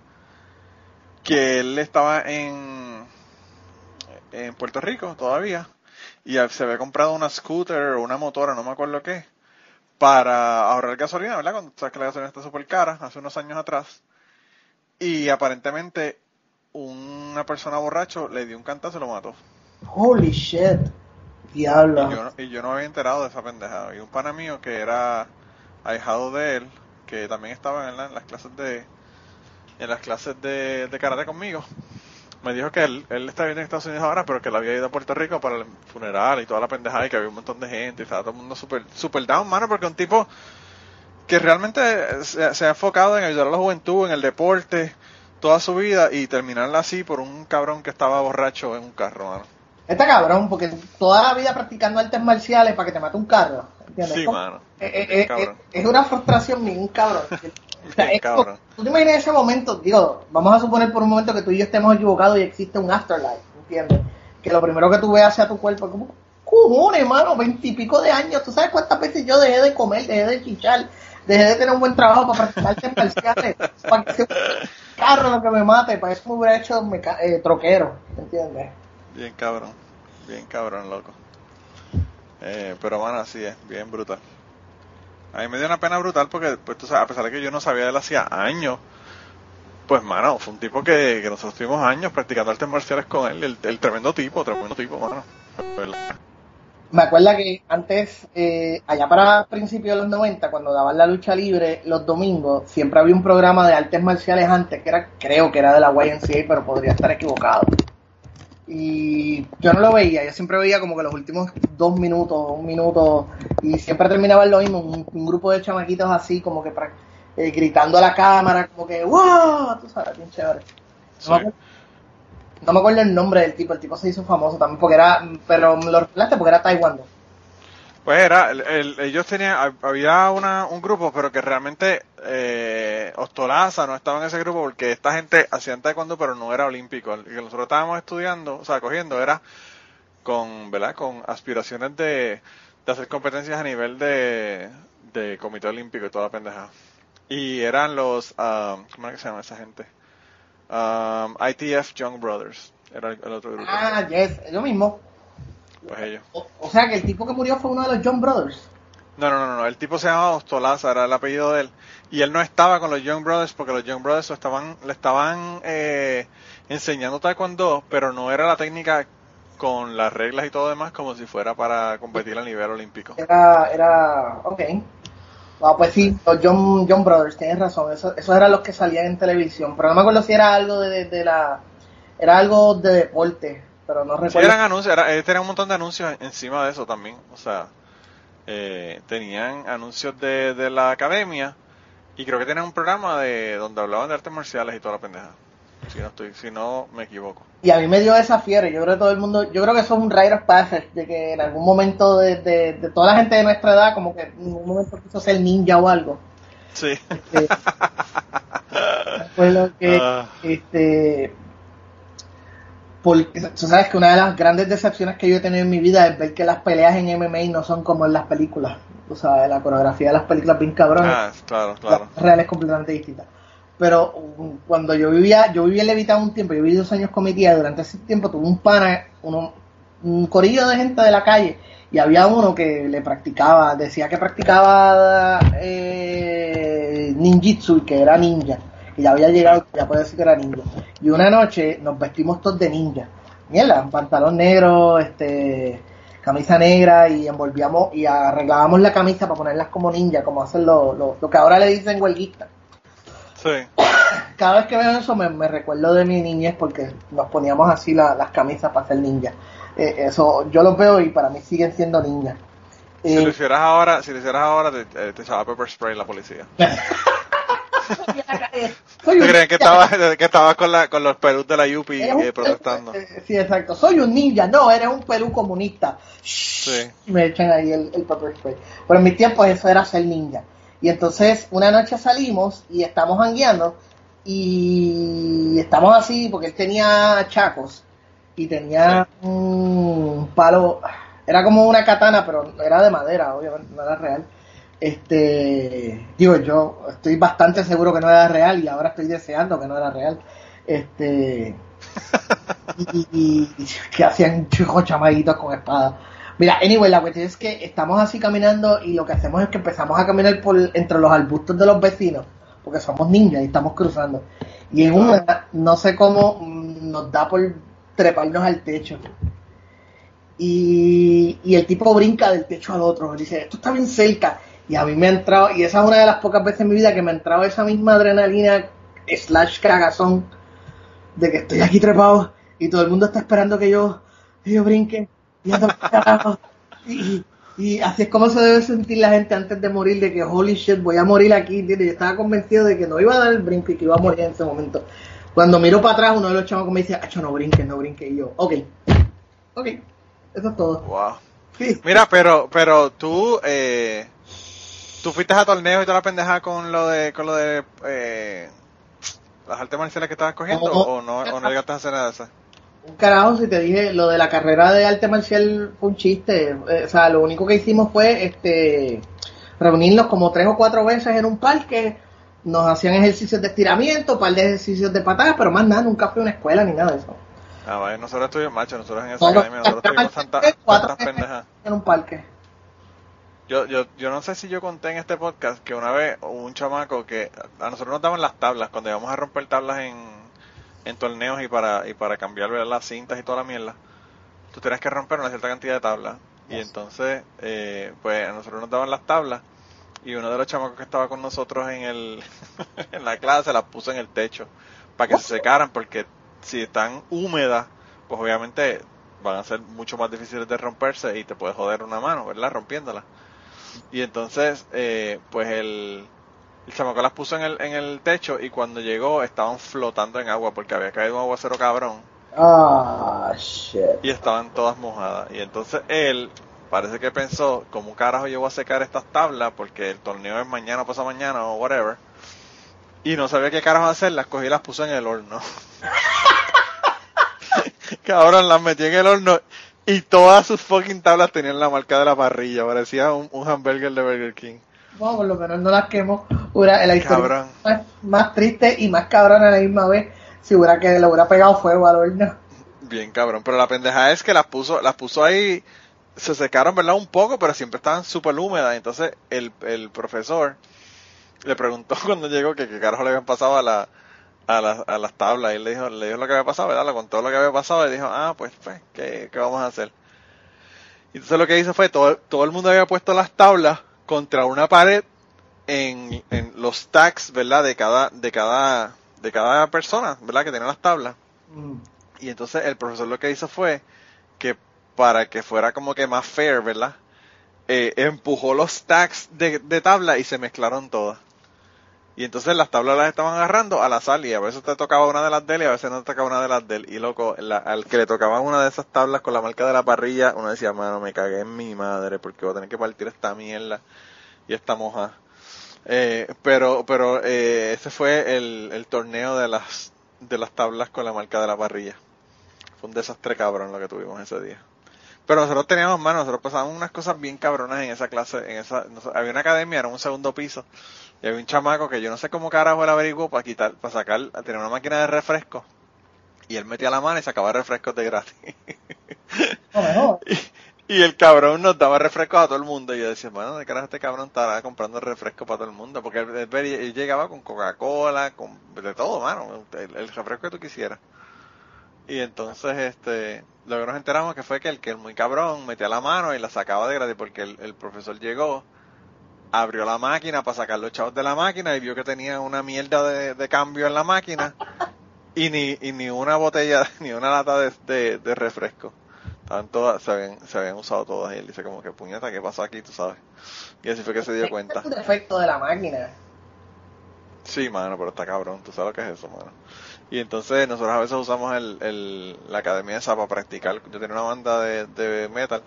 que él estaba en, en Puerto Rico todavía y se había comprado una scooter o una motora, no me acuerdo qué, para ahorrar gasolina, ¿verdad? Cuando sabes que la gasolina está súper cara, hace unos años atrás. Y aparentemente una persona borracho le dio un cantazo y lo mató.
Holy shit. Diablo.
Y yo, no- y yo no me había enterado de esa pendejada. Y un pana mío que era ahijado de él, que también estaba en, la- en las clases de en las clases de, de karate conmigo, me dijo que él, él está viviendo en Estados Unidos ahora, pero que él había ido a Puerto Rico para el funeral y toda la pendejada y que había un montón de gente y estaba todo el mundo super, super down, mano, porque un tipo que realmente se, se ha enfocado en ayudar a la juventud, en el deporte, toda su vida y terminarla así por un cabrón que estaba borracho en un carro, mano.
Está cabrón, porque toda la vida practicando artes marciales para que te mate un carro. ¿Entiendes?
Sí, mano.
eh, eh, eh, es una frustración bien cabrón. O sea,
Bien
es como-
cabrón.
tú te imaginas ese momento, digo, vamos a suponer por un momento que tú y yo estemos equivocados y existe un afterlife, ¿entiendes? Que lo primero que tú veas hacia tu cuerpo como, cojones, mano, veintipico de años, ¿tú sabes cuántas veces yo dejé de comer, dejé de chichar, dejé de tener un buen trabajo para practicar artes marciales, para que sea un carro lo que me mate, para eso me hubiera hecho eh, troquero, ¿entiendes?
Bien cabrón, bien cabrón, loco. Eh, pero bueno, así es, bien brutal. A mí me dio una pena brutal porque, pues a pesar de que yo no sabía de él hacía años, pues mano, fue un tipo que, que nosotros tuvimos años practicando artes marciales con él, el, tremendo tipo, tremendo tipo, mano.
Me acuerdo que antes, eh, allá para principios de los 90, cuando daban la lucha libre los domingos, siempre había un programa de artes marciales antes, que era, creo que era de la YMCA, pero podría estar equivocado. Y yo no lo veía, yo siempre veía como que los últimos dos minutos, un minuto, y siempre terminaba en lo mismo, un, un grupo de chamaquitos así, como que eh, gritando a la cámara, como que ¡wow! Tú sabes, bien chévere.
Sí.
No, me acuerdo, no me acuerdo el nombre del tipo, el tipo se hizo famoso también porque era, pero me lo recordaste porque era taekwondo.
Pues era, el- el- ellos tenían, había una, un grupo, pero que realmente eh, eh, Ostolaza no estaba en ese grupo porque esta gente hacía taekwondo pero no era olímpico. El que nosotros estábamos estudiando, o sea, cogiendo, era con, ¿verdad? Con aspiraciones de, de hacer competencias a nivel de, de comité olímpico y toda la pendeja. Y eran los, um, ¿cómo es que se llama esa gente? Um, ITF Young Brothers. Era el, el otro grupo.
Ah, yes, es lo mismo.
Pues ellos.
O, o sea que el tipo que murió fue uno de los John Brothers.
No, no, no, no, el tipo se llamaba Ostolaza, era el apellido de él. Y él no estaba con los Young Brothers porque los Young Brothers lo estaban, le estaban eh, enseñando taekwondo, pero no era la técnica con las reglas y todo demás como si fuera para competir a nivel olímpico.
Era, era, ok. Ah, pues sí, los John, John Brothers, tienes razón, eso- esos eran los que salían en televisión, pero no me acuerdo si era algo de, de- de la, era algo de deporte, pero no
Sí,
recuerdo.
eran anuncios, era, eh, tenía un montón de anuncios encima de eso también. O sea, eh, tenían anuncios de, de la academia y creo que tenían un programa de donde hablaban de artes marciales y toda la pendeja. Si no estoy, si no me equivoco.
Y a mí me dio esa fiebre, yo creo que todo el mundo, yo creo que eso es un rite of passage, de que en algún momento de, de, de toda la gente de nuestra edad, como que en un momento quiso ser ninja o algo.
Sí. <laughs>
Fue lo que,
Ah.
este, porque tú sabes que una de las grandes decepciones que yo he tenido en mi vida es ver que las peleas en MMA no son como en las películas. O sea, la coreografía de las películas bien cabrones.
Ah, claro, claro.
La real es completamente distinta. Pero um, cuando yo vivía, yo vivía en Levittown un tiempo, yo viví dos años con mi tía, durante ese tiempo tuve un pana, uno, un corillo de gente de la calle, y había uno que le practicaba, decía que practicaba eh, ninjitsu y que era ninja, que ya había llegado, ya puede decir que era ninja. Y una noche nos vestimos todos de ninja. Mierda, pantalón negro, este camisa negra y envolvíamos y arreglábamos la camisa para ponerlas como ninja, como hacen lo, lo, lo que ahora le dicen huelguistas
Sí. <coughs>
cada vez que veo eso me, me recuerdo de mi niñez porque nos poníamos así la- las camisas para ser ninja. Eh, eso yo los veo y para mí siguen siendo ninjas.
Si
Eh,
lo hicieras ahora, si lo hicieras ahora, te, eh, te echaba pepper spray la policía. <laughs> <laughs>
soy
¿Te
un
creen que estabas que con, la, con los perús de la Yupi eh, protestando?
eh, Sí, exacto. Soy un ninja. No, eres un Perú comunista.
Sí.
Me echan ahí el, el pepper spray. Pero en mis tiempos eso era ser ninja. Y entonces una noche salimos y estamos jangueando y estamos así porque él tenía chacos y tenía un palo, era como una katana, pero era de madera, obviamente, no era real. Este, digo, yo estoy bastante seguro que no era real y ahora estoy deseando que no era real. Este, y, que hacían chicos chamaditos con espada. Mira, anyway, la cuestión es que estamos así caminando y lo que hacemos es que empezamos a caminar por entre los arbustos de los vecinos, porque somos ninjas y estamos cruzando. Y en una, no sé cómo, mm, nos da por treparnos al techo. Y, y el tipo brinca del techo al otro, dice, esto está bien cerca. Y a mí me ha entrado, y esa es una de las pocas veces en mi vida que me ha entrado esa misma adrenalina slash cagazón de que estoy aquí trepado y todo el mundo está esperando que yo, que yo brinque y, y, y así es como se debe sentir la gente antes de morir de que holy shit voy a morir aquí ¿entiendes? yo estaba convencido de que no iba a dar el brinco y que iba a morir en ese momento. Cuando miro para atrás uno de los chavos me dice Acho, no brinques no brinques y yo ok ok eso es todo
Wow.
sí.
Mira, pero, pero tú, eh, tú fuiste a torneos y toda la pendeja con lo de, con lo de, eh, las artes marciales que estabas cogiendo
No.
o no, o no llegaste a hacer nada de eso.
Un carajo, si te dije, lo de la carrera de arte marcial fue un chiste. Eh, o sea, lo único que hicimos fue este reunirnos como tres o cuatro veces en un parque. Nos hacían ejercicios de estiramiento, un par de ejercicios de patadas, pero más nada, nunca fui a una escuela ni nada de eso.
Ah, vaya, nosotros estuvimos, macho, nosotros en esa
Solo-
academia, nosotros tuvimos tantas, tantas pendejas.
En un parque.
Yo, yo, yo no sé si yo conté en este podcast que una vez hubo un chamaco que a nosotros nos daban las tablas cuando íbamos a romper tablas en, en torneos y para, y para cambiar ¿verdad? las cintas y toda la mierda. Tú tenías que romper una cierta cantidad de tablas. Y entonces, eh, pues a nosotros nos daban las tablas y uno de los chamacos que estaba con nosotros en el <laughs> en la clase las puso en el techo para que se secaran porque si están húmedas, pues obviamente van a ser mucho más difíciles de romperse y te puedes joder una mano, ¿verdad? Rompiéndolas. Y entonces, eh, pues el, el chamaco las puso en el, en el techo y cuando llegó estaban flotando en agua porque había caído un aguacero cabrón
Ah, shit.
y estaban todas mojadas. Y entonces él parece que pensó, ¿cómo carajo yo voy a secar estas tablas? Porque el torneo es mañana o pasado mañana o whatever. y no sabía qué carajo hacer, las cogí y las puso en el horno. <laughs> Cabrón, las metí en el horno y todas sus fucking tablas tenían la marca de la parrilla, parecía un, un hamburger de Burger King.
Bueno, por lo menos no las. Hubiera, la historia más triste y más cabrón a la misma vez si hubiera que le hubiera pegado fuego al horno.
Bien cabrón, pero la pendeja es que las puso, las puso ahí, se secaron, ¿verdad? Un poco, pero siempre estaban súper húmedas. Entonces el, el profesor le preguntó <laughs> cuando llegó que qué carajo le habían pasado a la, a, las- a las tablas y le dijo, le dijo lo que había pasado, ¿verdad? Le contó lo que había pasado y dijo, ah, pues, pues ¿qué, qué vamos a hacer? Y entonces lo que hizo fue, todo, todo el mundo había puesto las tablas contra una pared en, en los tags, ¿verdad? De cada, de cada, de cada persona, ¿verdad? Que tenía las tablas.
Mm.
Y entonces el profesor lo que hizo fue que para que fuera como que más fair, ¿verdad? Eh, empujó los tags de, de tabla y se mezclaron todas. Y entonces las tablas las estaban agarrando al azar y a veces te tocaba una de las de él y a veces no te tocaba una de las de él. Y loco, la- al que le tocaba una de esas tablas con la marca de la parrilla, uno decía, mano, me cagué en mi madre porque voy a tener que partir esta mierda y esta moja. Eh, pero pero eh, ese fue el, el torneo de las de las tablas con la marca de la parrilla. Fue un desastre cabrón lo que tuvimos ese día. Pero nosotros teníamos más, nosotros pasábamos unas cosas bien cabronas en esa clase, en esa, había una academia, era un segundo piso, y había un chamaco que yo no sé cómo carajo él averiguó para quitar, para sacar, tenía una máquina de refresco, y él metía la mano y sacaba refrescos de gratis. <laughs>
No. <laughs>
Y el cabrón nos daba refrescos a todo el mundo. Y yo decía, bueno, ¿de carajo este cabrón estará comprando refresco para todo el mundo? Porque él, él venía- él llegaba con Coca-Cola, con de todo, mano, el, el refresco que tú quisieras. Y entonces, este, lo que nos enteramos que fue que el que el muy cabrón metía la mano y la sacaba de gratis porque el, el profesor llegó, abrió la máquina para sacar los chavos de la máquina y vio que tenía una mierda de, de cambio en la máquina y ni, y ni una botella, <laughs> ni una lata de, de, de refresco. Estaban todas, se habían, se habían usado todas y él dice como que puñeta, ¿qué pasó aquí? Tú sabes. Y así fue que se dio cuenta.
Es un defecto de la máquina.
Sí, mano, pero está cabrón, tú sabes lo que es eso, mano. Y entonces nosotros a veces usamos el, el, la academia esa para practicar. Yo tenía una banda de, de metal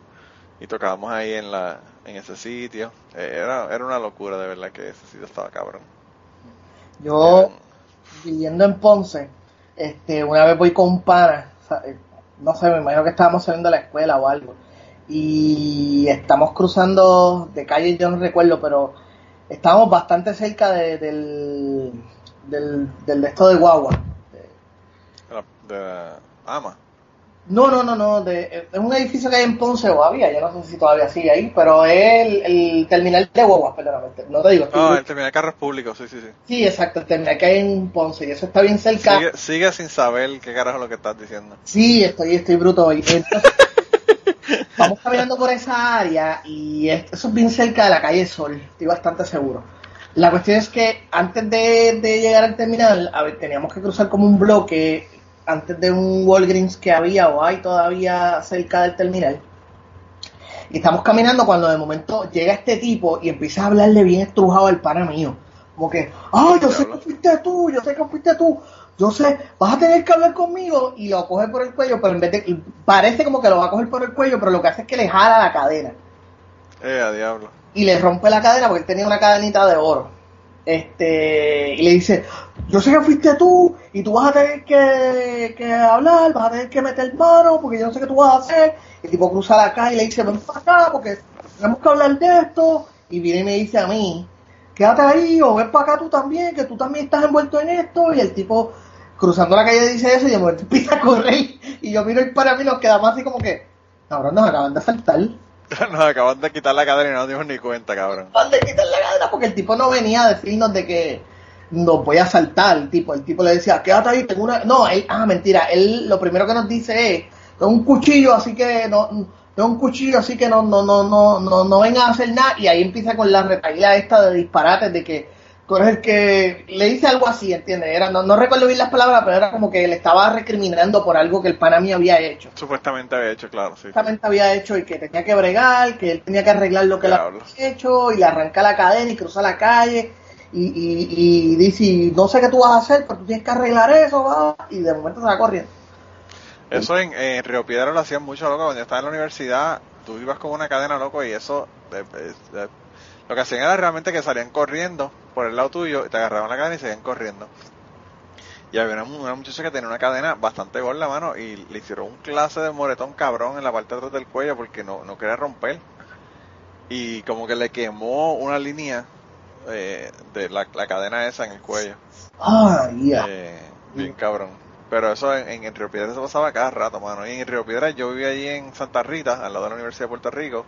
y tocábamos ahí en la en ese sitio. Eh, Era, era una locura, de verdad, que ese sitio estaba cabrón.
Yo, viviendo en Ponce, este, una vez voy con un pana, o sea, eh, no sé, me imagino que estábamos saliendo de la escuela o algo, y estamos cruzando de calle, yo no recuerdo, pero estábamos bastante cerca de- del, del, del de esto de Guagua.
De la, de la ama.
No, no, no, no, de, es un edificio que hay en Ponce o había, yo no sé si todavía sigue ahí, pero es el, el terminal de Guagua, perdóname, no te digo.
Ah, el terminal de carros públicos, sí, sí, sí.
Sí, exacto, el terminal que hay en Ponce, y eso está bien cerca.
Sigue, sigue sin saber qué carajo es lo que estás diciendo.
Sí, estoy, estoy bruto hoy. Entonces, <laughs> vamos caminando por esa área y es- eso es bien cerca de la calle Sol, estoy bastante seguro. La cuestión es que antes de, de llegar al terminal, a ver, teníamos que cruzar como un bloque antes de un Walgreens que había o hay todavía cerca del terminal. Y estamos caminando cuando de momento llega este tipo y empieza a hablarle bien estrujado al pana mío. Como que, ah, yo sé que fuiste tú, yo sé que fuiste tú, yo sé, vas a tener que hablar conmigo y lo coge por el cuello, pero en vez de, parece como que lo va a coger por el cuello, pero lo que hace es que le jala la cadena
Eh, a diablo.
y le rompe la cadena porque él tenía una cadenita de oro. Este, y le dice, yo sé que fuiste tú y tú vas a tener que, que hablar, vas a tener que meter mano porque yo no sé qué tú vas a hacer. El tipo cruza la calle y le dice, ven para acá porque tenemos que hablar de esto. Y viene y me dice a mí, quédate ahí o ven para acá tú también, que tú también estás envuelto en esto. Y el tipo cruzando la calle dice eso y de momento <laughs> empieza a correr. Y yo miro y para mí nos quedamos así como que, cabrón, nos acaban de asaltar. <laughs>
Nos acaban de quitar la cadena y no nos dimos ni cuenta, cabrón.
van de quitar la cadena porque el tipo no venía a decirnos de que nos voy a saltar el tipo el tipo le decía quédate ahí tengo una no él ah mentira él lo primero que nos dice es tengo un cuchillo así que no tengo un cuchillo así que no no no no no no vengan a hacer nada y ahí empieza con la retaíla esta de disparates de que eres el que le dice algo así ¿entiendes? era no, no recuerdo bien las palabras pero era como que le estaba recriminando por algo que el pana mío había hecho
Supuestamente había hecho, claro, sí.
exactamente había hecho y que tenía que bregar, que él tenía que arreglar lo que
Diablo.
había hecho y le arranca la cadena y cruza la calle y, y, y dice, no sé qué tú vas a hacer, pero tú tienes que arreglar eso, va", y de momento se va corriendo.
Eso en, en Río Piedra lo hacían mucho, loco. Cuando yo estaba en la universidad, tú ibas con una cadena, loco, y eso, eh, eh, Lo que hacían era realmente que salían corriendo por el lado tuyo, te agarraban la cadena y seguían corriendo. Y había una, una muchacha que tenía una cadena bastante gorda, mano, y le hicieron un clase de moretón cabrón en la parte de atrás del cuello porque no, no quería romper. Y como que le quemó una línea eh, de la, la cadena esa en el cuello.
Ah, ya.
Eh, bien cabrón. Pero eso en, en Río Piedras se pasaba cada rato, mano. Y en Río Piedras yo vivía allí en Santa Rita, al lado de la Universidad de Puerto Rico.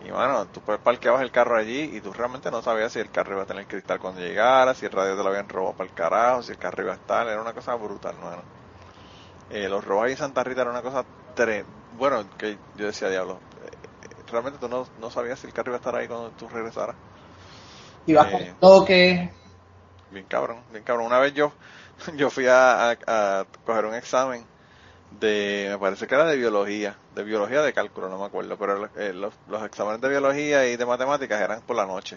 Y mano, tú parqueabas el carro allí y tú realmente no sabías si el carro iba a tener cristal cuando llegara, si el radio te lo habían robado para el carajo, si el carro iba a estar. Era una cosa brutal, mano. Eh, los robos ahí en Santa Rita era una cosa tre bueno, que yo decía, diablo, eh, realmente tú no, no sabías si el carro iba a estar ahí cuando tú regresaras.
Ibas
eh,
con toque.
Bien cabrón, bien cabrón. Una vez yo, <laughs> yo fui a, a- a coger un examen de, me parece que era de biología, de biología de cálculo, no me acuerdo, pero eh, los, los exámenes de biología y de matemáticas eran por la noche,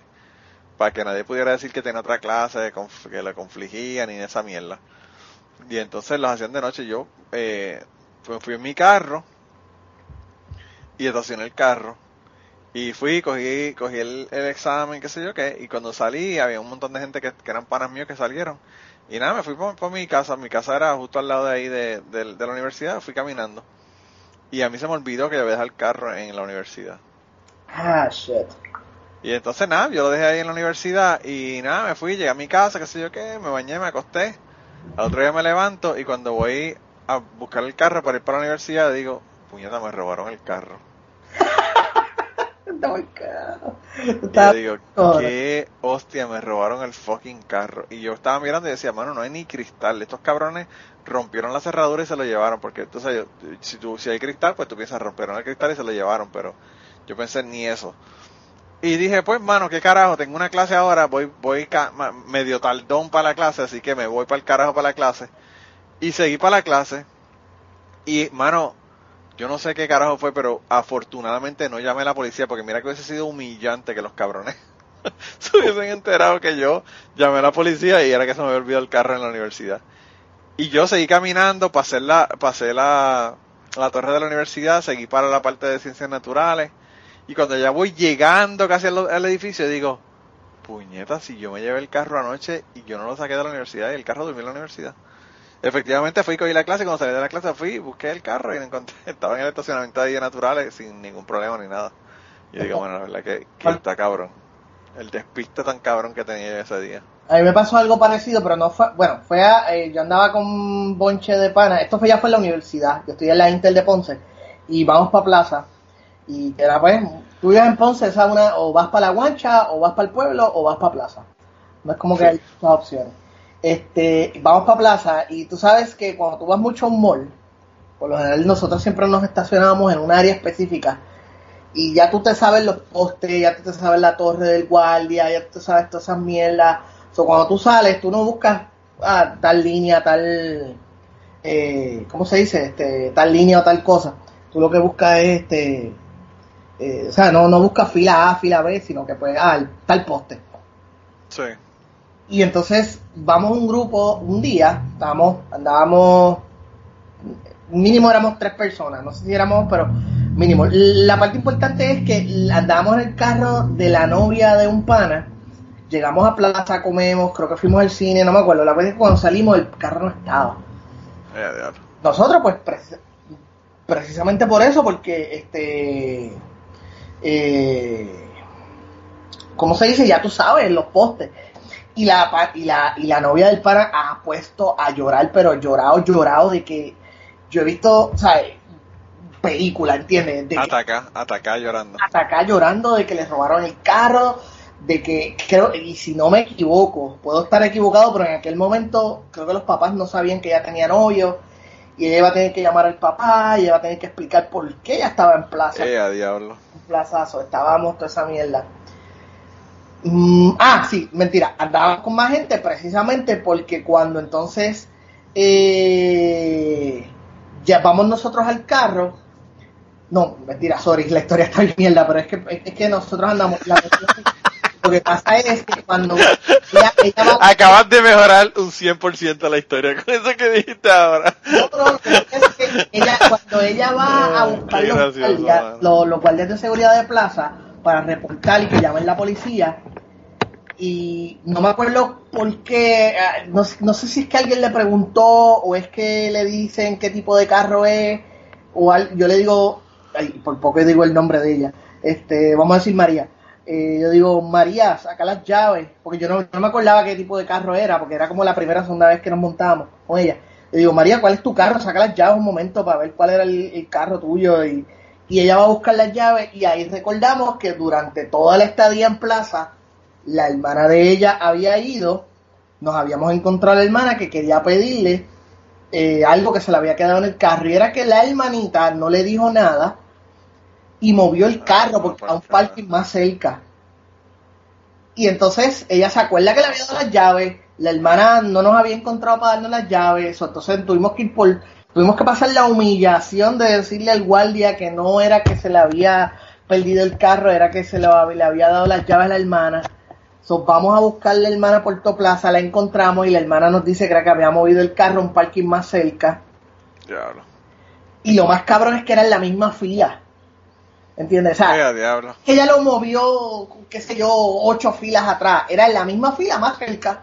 para que nadie pudiera decir que tenía otra clase que le confligía ni esa mierda. Y entonces los hacían de noche. Yo eh, fui, en mi carro y estacioné el carro. Y fui, cogí, cogí el, el examen, qué sé yo qué, y cuando salí había un montón de gente que, que eran panas míos que salieron. Y nada, me fui por, mi casa, mi casa era justo al lado de ahí de, de- de la universidad, fui caminando. Y a mí se me olvidó que yo había dejado el carro en la universidad.
Ah, shit.
Y entonces nada, yo lo dejé ahí en la universidad y nada, me fui, llegué a mi casa, qué sé yo qué, me bañé, me acosté. Al otro día me levanto y cuando voy a buscar el carro para ir para la universidad digo, puñeta, me robaron el carro. <laughs>
Está-
yo digo, qué hostia, me robaron el fucking carro. Y yo estaba mirando y decía, mano, no hay ni cristal. Estos cabrones rompieron la cerradura y se lo llevaron. Porque entonces, yo, si, tú, si hay cristal, pues tú piensas, rompieron el cristal y se lo llevaron. Pero yo pensé ni eso. Y dije, pues, mano, qué carajo, tengo una clase ahora, voy, voy medio tardón para la clase, así que me voy para el carajo para la clase. Y seguí para la clase. Y, mano, yo no sé qué carajo fue, pero afortunadamente no llamé a la policía, porque mira que hubiese sido humillante que los cabrones <laughs> se hubiesen enterado que yo llamé a la policía y era que se me había olvidado el carro en la universidad. Y yo seguí caminando, pasé la, pasé la, la torre de la universidad, seguí para la parte de ciencias naturales, y cuando ya voy llegando casi al, edificio, digo, puñeta, si yo me llevé el carro anoche y yo no lo saqué de la universidad y el carro durmió en la universidad. Efectivamente fui, cogí la clase cuando salí de la clase fui, busqué el carro y lo encontré, <laughs> estaba en el estacionamiento de Días Naturales sin ningún problema ni nada. Y digo, bueno, la verdad que, que está cabrón. El despiste tan cabrón que tenía yo ese día.
A mí me pasó algo parecido, pero no fue, bueno, fue a, eh, yo andaba con un bonche de pana, esto fue ya fue en la universidad, yo estoy en la Intel de Ponce, y vamos para Plaza, y era pues, tú vives en Ponce, esa una, o vas para la guancha, o vas para el pueblo, o vas para Plaza. No es como que hay dos opciones. Este, vamos para Plaza, y tú sabes que cuando tú vas mucho a un mall, por lo general nosotros siempre nos estacionamos en un área específica, y ya tú te sabes los postes, ya tú te sabes la torre del guardia, ya tú te sabes todas esas mierdas. So, cuando tú sales, tú no buscas ah, tal línea, tal, eh, ¿cómo se dice? Este, tal línea o tal cosa. Tú lo que buscas es, este, eh, o sea, no, no buscas fila A, fila B, sino que pues, ah, tal poste.
Sí.
Y entonces vamos un grupo, un día, estábamos, andábamos, mínimo éramos tres personas, no sé si éramos, pero mínimo. La parte importante es que andábamos en el carro de la novia de un pana, llegamos a plaza, comemos, creo que fuimos al cine, no me acuerdo, la verdad es que cuando salimos el carro no estaba.
Eh.
Nosotros, pues, preci- precisamente por eso, porque, este, eh, ¿cómo se dice? Ya tú sabes, los postes. Y la, y la, y la novia del pana ha puesto a llorar, pero llorado, llorado de que yo he visto, o sea, película, ¿entiendes? De que
Ataca, ataca llorando.
hasta acá llorando de que le robaron el carro, de que creo, y si no me equivoco, puedo estar equivocado, pero en aquel momento creo que los papás no sabían que ella tenía novio, y ella iba a tener que llamar al papá, y ella iba a tener que explicar por qué ella estaba en plaza,
Eh, a diablo.
en plazazo, estábamos toda esa mierda. Mm, ah, sí, mentira, andábamos con más gente precisamente porque cuando entonces eh, ya vamos nosotros al carro, no, mentira, sorry, la historia está bien mierda, pero es que, es que nosotros andamos, la lo que pasa es que cuando ella, ella va <laughs>
Acabas de mejorar un 100% la historia con eso que dijiste ahora.
No, no, es que ella, cuando ella va a buscar los guardias, los, los guardias de seguridad de plaza, para reportar y que llamen la policía. Y no me acuerdo por qué, ah, no, no sé si es que alguien le preguntó o es que le dicen qué tipo de carro es, o al- yo le digo, ay, por poco digo el nombre de ella, este, vamos a decir María. Eh, yo digo, María, saca las llaves, porque yo no, no me acordaba qué tipo de carro era, porque era como la primera o segunda vez que nos montábamos con ella. Le digo, María, ¿cuál es tu carro? Saca las llaves un momento para ver cuál era el carro tuyo. Y, y ella va a buscar las llaves y ahí recordamos que durante toda la estadía en plaza, la hermana de ella había ido, nos habíamos encontrado a la hermana que quería pedirle eh, algo que se le había quedado en el carro y era que la hermanita no le dijo nada y movió el carro porque a un parking más cerca. Y entonces ella se acuerda que le había dado las llaves, la hermana no nos había encontrado para darnos las llaves, entonces tuvimos que ir por, tuvimos que pasar la humillación de decirle al guardia que no era que se le había perdido el carro, era que se le, le había dado las llaves a la hermana. So, vamos a buscar la hermana a Puerto Plaza, la encontramos y la hermana nos dice que era que había movido el carro a un parking más cerca.
Diablo.
Y lo más cabrón es que era en la misma fila. ¿Entiendes? O sea,
diablo.
ella lo movió, qué sé yo, ocho filas atrás. Era en la misma fila más cerca.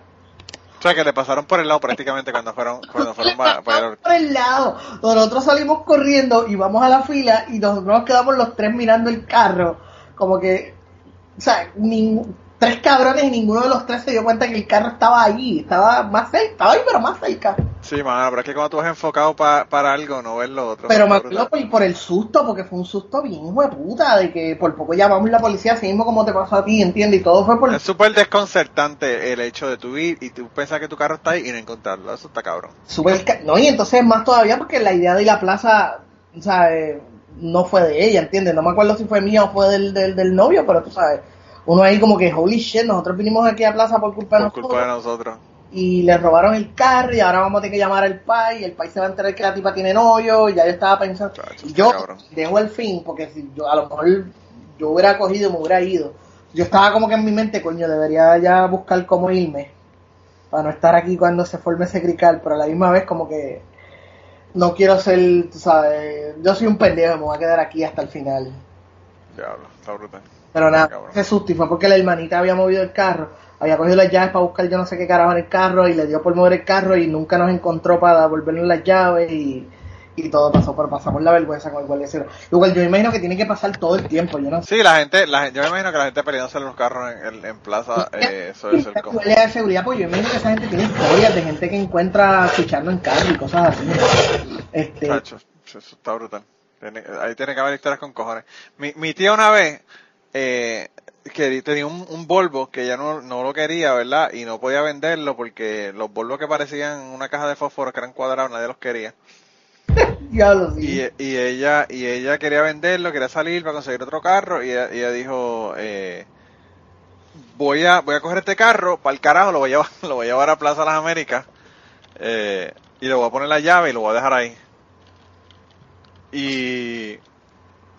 O sea, que le pasaron por el lado prácticamente cuando fueron, cuando fueron pa- para el-
por el lado. Nosotros salimos corriendo y vamos a la fila y nosotros nos quedamos los tres mirando el carro. Como que, o sea, nin- tres cabrones y ninguno de los tres se dio cuenta que el carro estaba ahí. Estaba más cerca, estaba ahí, pero más cerca.
Sí, mano, pero es que cuando tú has enfocado pa- para algo, no ves lo otro.
Pero me acuerdo por, por el susto, porque fue un susto bien hijo de puta, de que por poco llamamos a la policía, así mismo como te pasó a ti, ¿entiendes? Y todo fue por
Es súper desconcertante el hecho de tu ir y tú pensar que tu carro está ahí y no encontrarlo. Eso está cabrón.
Súper ca- no, y entonces más todavía porque la idea de ir a la plaza, o sea, eh, no fue de ella, ¿entiendes? No me acuerdo si fue mía o fue del, del, del novio, pero tú sabes, uno ahí como que, holy shit, nosotros vinimos aquí a plaza por culpa de
Por
nosotros.
culpa de nosotros.
Y le robaron el carro y ahora vamos a tener que llamar al pai y el pai se va a enterar que la tipa tiene novio y ya yo estaba pensando, y yo
cabrón.
dejo el fin porque si yo a lo mejor yo hubiera cogido y me hubiera ido. Yo estaba como que en mi mente, coño, debería ya buscar cómo irme para no estar aquí cuando se forme ese crical, pero a la misma vez como que no quiero ser, tú sabes, yo soy un pendejo, me voy a quedar aquí hasta el final.
Diablo, está brutal.
Pero nada,
Cabrón.
ese susto y fue porque la hermanita había movido el carro, había cogido las llaves para buscar yo no sé qué carajo en el carro y le dio por mover el carro y nunca nos encontró para devolvernos las llaves y, y todo pasó, pero pasamos la vergüenza con el guardia. Lo cual yo imagino que tiene que pasar todo el tiempo, yo no sé.
Sí, la gente, la yo me imagino que la gente peleándose en los carros en, en- en plaza, eh, eso es el
de seguridad, pues yo imagino que esa gente tiene historias de gente que encuentra fichando en carro y cosas así. Este,
Chacho, eso está brutal. Tiene- ahí tiene que haber historias con cojones. Mi, mi tía una vez, eh, que tenía un, un Volvo que ella no, no lo quería, ¿verdad? Y no podía venderlo porque los Volvos que parecían una caja de fósforo que eran cuadrados, nadie los quería. <laughs> Y, y ella y ella quería venderlo, quería salir para conseguir otro carro y ella, y ella dijo, eh, voy a voy a coger este carro para el carajo, lo voy a llevar, <laughs> lo voy a llevar a Plaza Las Américas eh, y le voy a poner la llave y lo voy a dejar ahí. Y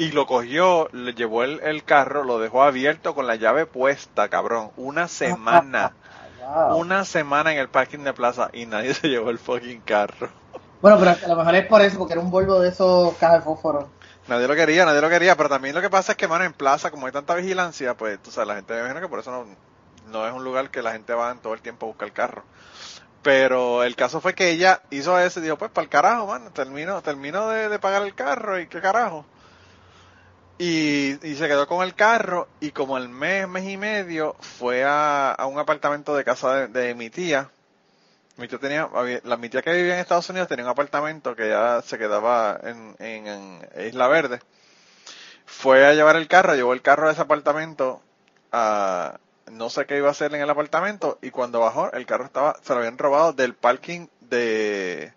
y lo cogió, le llevó el, el carro, lo dejó abierto con la llave puesta, cabrón, una semana, <laughs>
Wow.
una semana en el parking de Plaza y nadie <laughs> se llevó el fucking carro.
Bueno, pero a lo mejor es por eso, porque era un Volvo de esos cajas de fósforo.
Nadie lo quería, nadie lo quería, pero también lo que pasa es que, mano, en plaza, como hay tanta vigilancia, pues, tú sabes, la gente me imagino que por eso no, no es un lugar que la gente va en todo el tiempo a buscar el carro. Pero el caso fue que ella hizo eso y dijo, pues, para el carajo, mano, termino, termino de, de pagar el carro y qué carajo. Y, y se quedó con el carro y como el mes, mes y medio, fue a, a un apartamento de casa de, de mi tía. Mi tía tenía, la mi tía que vivía en Estados Unidos tenía un apartamento que ya se quedaba en, en, en Isla Verde. Fue a llevar el carro, llevó el carro a ese apartamento a no sé qué iba a hacer en el apartamento y cuando bajó el carro estaba, se lo habían robado del parking de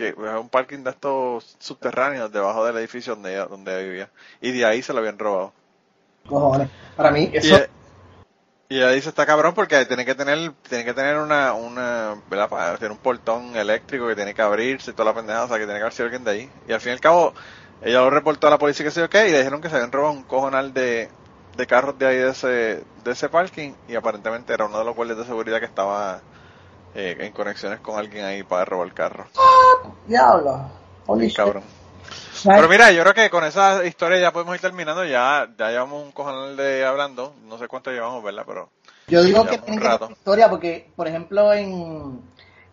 que es un parking de estos subterráneos debajo del edificio donde ella, donde ella vivía y de ahí se lo habían robado.
Cojones. Para mí,
Y,
eso.
y ella dice está cabrón porque tiene que tener, tiene que tener una, una, ¿verdad? Para un portón eléctrico que tiene que abrirse y toda la pendeja, o sea que tiene que haber sido alguien de ahí. Y al fin y al cabo, ella lo reportó a la policía que se y le dijeron que se habían robado un cojonal de, de carros de ahí de ese, de ese parking, y aparentemente era uno de los guardias de seguridad que estaba eh, en conexiones con alguien ahí para robar el carro.
Diablo. Holy
cabrón. Pero mira, yo creo que con esa historia ya podemos ir terminando. Ya, ya llevamos un cojonal de hablando. No sé cuánto llevamos, ¿verdad? Pero.
Yo digo que tienen que tener historia porque, por ejemplo, en,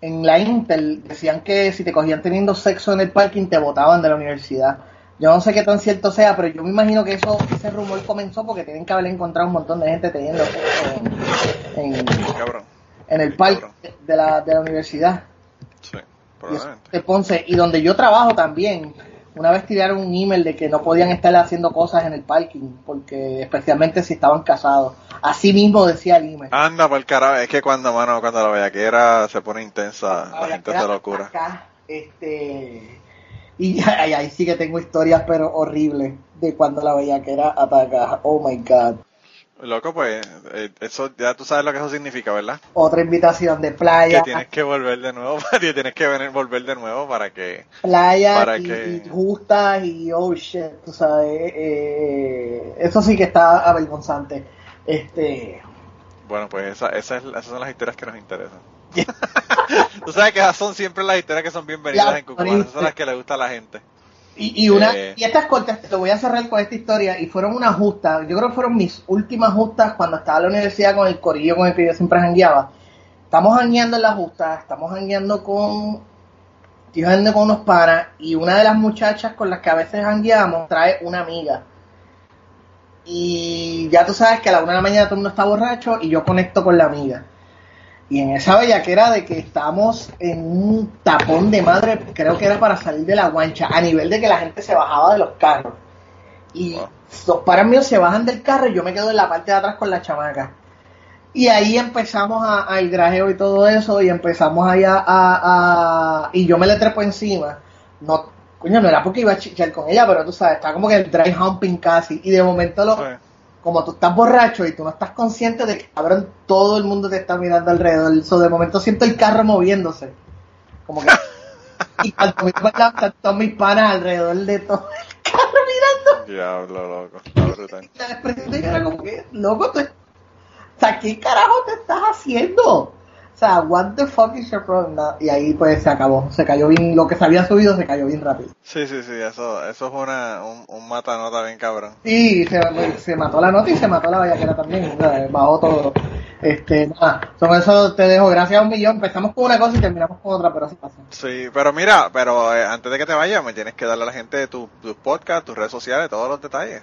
en la Intel decían que si te cogían teniendo sexo en el parking te botaban de la universidad. Yo no sé qué tan cierto sea, pero yo me imagino que eso ese rumor comenzó porque tienen que haber encontrado un montón de gente teniendo sexo en, en-
Cabrón.
En el parque de la, de la universidad.
Sí, probablemente.
de Ponce. Y donde yo trabajo también, una vez tiraron un email de que no podían estar haciendo cosas en el parking, porque especialmente si estaban casados. Así mismo decía el email.
Anda por carajo. Es que cuando, mano, cuando la bellaquera se pone intensa, la
Ahora,
gente se locura.
acá, este, y ahí, ahí sí que tengo historias, pero horribles, de cuando la bellaquera ataca. Oh my god.
Loco, pues, eh, eso, ya tú sabes lo que eso significa, ¿verdad?
Otra invitación de playa,
Que tienes que volver de nuevo, <laughs> que tienes que venir, volver de nuevo para que...
playa
para
y,
que-
y justas y oh shit, tú sabes. eh, eso sí que está avergonzante. Este,
Bueno, pues esa, esa es- esas son las historias que nos interesan. <laughs> <laughs> tú sabes que esas son siempre las historias que son bienvenidas
Ya,
en Cucubano, esas son las que le gusta a la gente.
Y, y una
Eh.
y estas cortas, te voy a cerrar con esta historia, y fueron unas justas, yo creo que fueron mis últimas justas cuando estaba en la universidad con el corillo con el que yo siempre jangueaba. Estamos jangueando en las justas, estamos jangueando con, estoy con unos panas, y una de las muchachas con las que a veces jangueamos trae una amiga. Y ya tú sabes que a la una de la mañana todo el mundo está borracho y yo conecto con la amiga. Y en esa bellaquera de que estamos en un tapón de madre, creo que era para salir de la guancha, a nivel de que la gente se bajaba de los carros. Y
Wow.
los paras míos se bajan del carro y yo me quedo en la parte de atrás con la chamaca. Y ahí empezamos a, al grajeo y todo eso, y empezamos ahí a, a- a- Y yo me le trepo encima. No, coño, no era porque iba a chichar con ella, pero tú sabes, está como que el dry humping casi. Y de momento lo,
Sí.
Como tú estás borracho y tú no estás consciente de que cabrón todo el mundo te está mirando alrededor. So, de momento siento el carro moviéndose. Como que <laughs> y cuando me están todos mis panas alrededor de todo el carro mirando.
Diablo, loco.
La expresión de ella era como que, loco, tú, o sea, ¿qué carajo te estás haciendo? O sea, what the fuck is your problem? Y ahí pues se acabó, se cayó bien, lo que se había subido se cayó bien rápido.
Sí, sí, sí, eso, eso es una, un, un matanota bien cabrón.
Sí, se, se mató la nota y se mató la bellaquera también, o sea, bajó todo. Este, nada, con eso te dejo, gracias a un millón, empezamos con una cosa y terminamos con otra, pero así pasa.
Sí, pero mira, pero eh, antes de que te vayas, me tienes que darle a la gente de tu- tus podcasts, tus redes sociales, todos los detalles.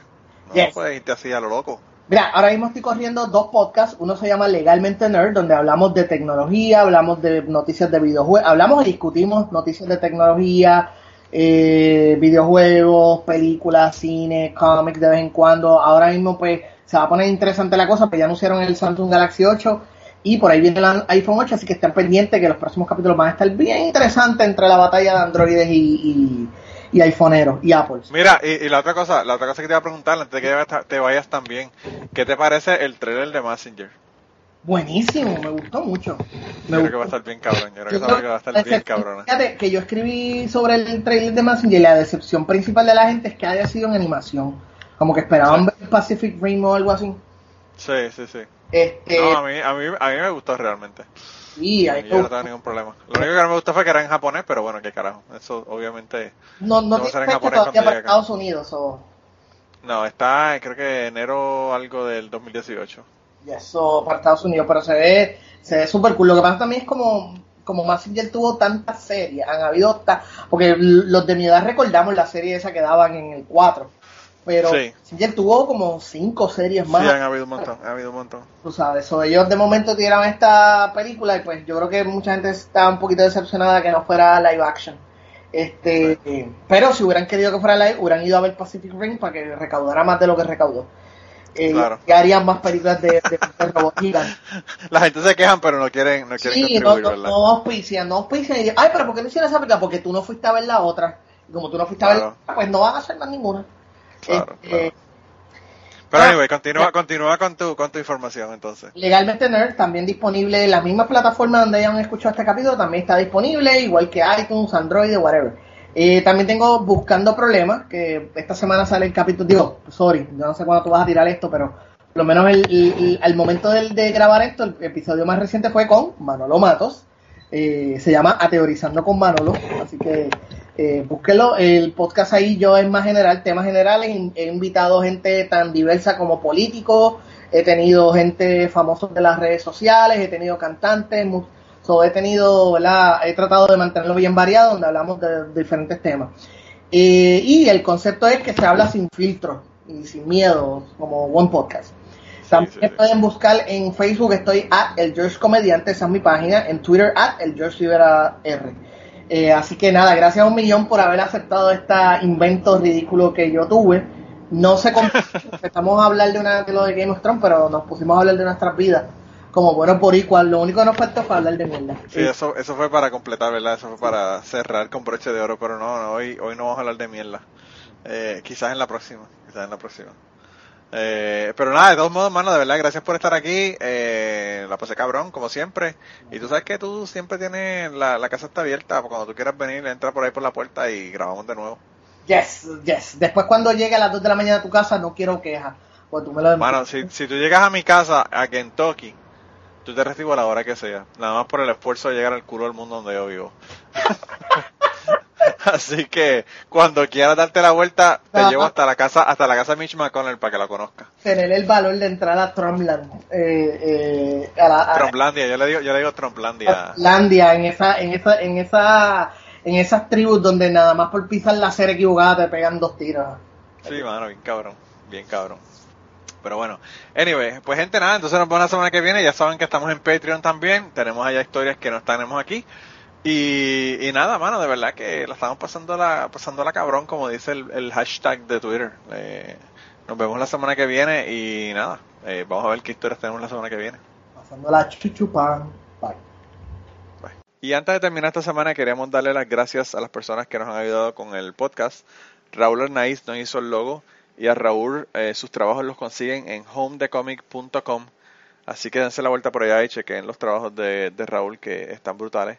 No
Yes.
puedes irte así a lo loco.
Mira, ahora mismo estoy corriendo dos podcasts. Uno se llama Legalmente Nerd, donde hablamos de tecnología, hablamos de noticias de videojuegos, hablamos y discutimos noticias de tecnología, eh, videojuegos, películas, cine, cómics de vez en cuando. Ahora mismo pues se va a poner interesante la cosa, pues ya anunciaron el Samsung Galaxy 8 y por ahí viene el iPhone 8, así que estén pendientes que los próximos capítulos van a estar bien interesantes entre la batalla de androides y, y, y iPhoneeros y Apple.
Mira, y, y la otra cosa, la otra cosa que te iba a preguntar antes de que te vayas también, ¿qué te parece el trailer de Messenger?
Buenísimo, me gustó mucho. Me
Yo creo que va a estar bien cabrón, yo creo que
Yo creo
va a estar bien
la
cabrona.
Fíjate que yo escribí sobre el trailer de Messenger y la decepción principal de la gente es que haya sido en animación. Como que esperaban
Sí.
ver Pacific Rim o algo así.
Sí, sí, sí.
Este,
No, a mí, a mí, a mí me gustó realmente.
Sí,
Yo no tengo ningún problema. Lo único que no me gustó fue que era en japonés, pero bueno, qué carajo. Eso obviamente...
no, no tiene
en japonés
todavía para. Estados Unidos. o
No, está creo que enero algo del 2018.
y eso para Estados Unidos, pero se ve, se ve súper cool. Lo que pasa también es como, como Messenger tuvo tantas series, han habido, ta- porque los de mi edad recordamos la serie esa que daban en el 4. Pero
Sí.
Tuvo como cinco series más.
Sí, han habido un montón, ha habido un montón.
tú sabes, so, ellos de momento tiraron esta película y pues yo creo que mucha gente está un poquito decepcionada que no fuera live action. Este, pero si hubieran querido que fuera live, hubieran ido a ver Pacific Rim para que recaudara más de lo que recaudó. Eh,
Claro.
Y harían más películas de, de, de robots gigantes. <laughs>
La gente se quejan, pero no quieren, no quieren
Sí, no,
contribuir,
no,
¿verdad?
no auspician, no auspician. Y Ay, pero ¿por qué no hicieron esa película? Porque tú no fuiste a ver la otra. Y como tú no fuiste a ver la otra, pues no van a hacer más ninguna.
Claro,
Este,
claro. Pero
ah,
anyway, continúa, con tu, con tu información entonces.
Legalmente Nerd también disponible en las mismas plataformas donde hayan escuchado este capítulo, también está disponible, igual que iTunes, Android, whatever. Eh, también tengo Buscando Problemas, que esta semana sale el capítulo, digo, sorry, yo no sé cuándo tú vas a tirar esto, pero por lo menos el, el- al momento del- de, grabar esto, el episodio más reciente fue con Manolo Matos, Eh, se llama Ateorizando con Manolo, así que Eh, búsquelo, el podcast ahí yo es más general, temas generales, he invitado gente tan diversa como políticos, he tenido gente famosa de las redes sociales, he tenido cantantes, so, he tenido, ¿verdad? He tratado de mantenerlo bien variado, donde hablamos de, diferentes temas. Eh, y el concepto es que se habla sin filtro y sin miedo, como One Podcast. También pueden buscar en Facebook, estoy at el George Comediante, esa es mi página, en Twitter at el George Rivera R. Eh, así que nada, gracias a un millón por haber aceptado este invento ridículo que yo tuve. No sé cómo <laughs> empezamos a hablar de una de lo de Game of Thrones, pero nos pusimos a hablar de nuestras vidas como bueno por igual. Lo único que nos faltó fue hablar de mierda.
Sí, eso, eso fue para completar, ¿verdad? Eso fue para cerrar con broche de oro, pero no, hoy, hoy no vamos a hablar de mierda. Eh, quizás en la próxima, quizás en la próxima. Eh, pero nada, de todos modos, mano, de verdad, gracias por estar aquí. Eh, la pasé cabrón, como siempre. Y tú sabes que tú siempre tienes, la, la casa está abierta. Cuando tú quieras venir, entra por ahí por la puerta y grabamos de nuevo.
Yes, yes. Después cuando llegue a las 2 de la mañana a tu casa, no quiero quejas. Pues tú me lo
Mano, si, si tú llegas a mi casa, a Kentucky, tú te recibo a la hora que sea. Nada más por el esfuerzo de llegar al culo del mundo donde yo vivo. <laughs> <laughs> Así que cuando quieras darte la vuelta, te llevo hasta la casa, hasta la casa de Mitch McConnell para que la conozca.
Tener el valor de entrar a Trumpland. Eh,
eh, a Trumplandia, yo le digo, yo le digo Trumplandia.
Trumplandia, en esa, en esa, en esa, en esas tribus donde nada más por pisar la ser equivocada te pegan dos tiros.
Sí, mano, bien cabrón, bien cabrón. Pero bueno, anyway, pues gente nada, entonces nos vemos la semana que viene, ya saben que estamos en Patreon también, tenemos allá historias que no tenemos aquí. Y, nada, mano, de verdad que la estamos pasando la, pasando la cabrón, como dice el, hashtag de Twitter. Eh, nos vemos la semana que viene y nada, eh, vamos a ver qué historias tenemos la semana que viene.
Pasando la chuchupan. Bye.
Bye. Y antes de terminar esta semana, queríamos darle las gracias a las personas que nos han ayudado con el podcast. Raúl Arnaiz nos hizo el logo y a Raúl eh, sus trabajos los consiguen en homedecomic.com. Así que dense la vuelta por allá y chequen los trabajos de, de Raúl que están brutales.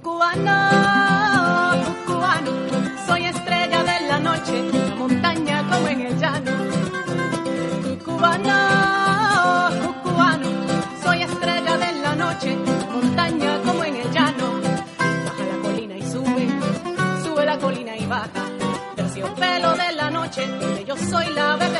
Cubano, cubano, soy estrella de la noche, una montaña como en el llano. Soy estrella de la noche, montaña. Soy estrella de la noche.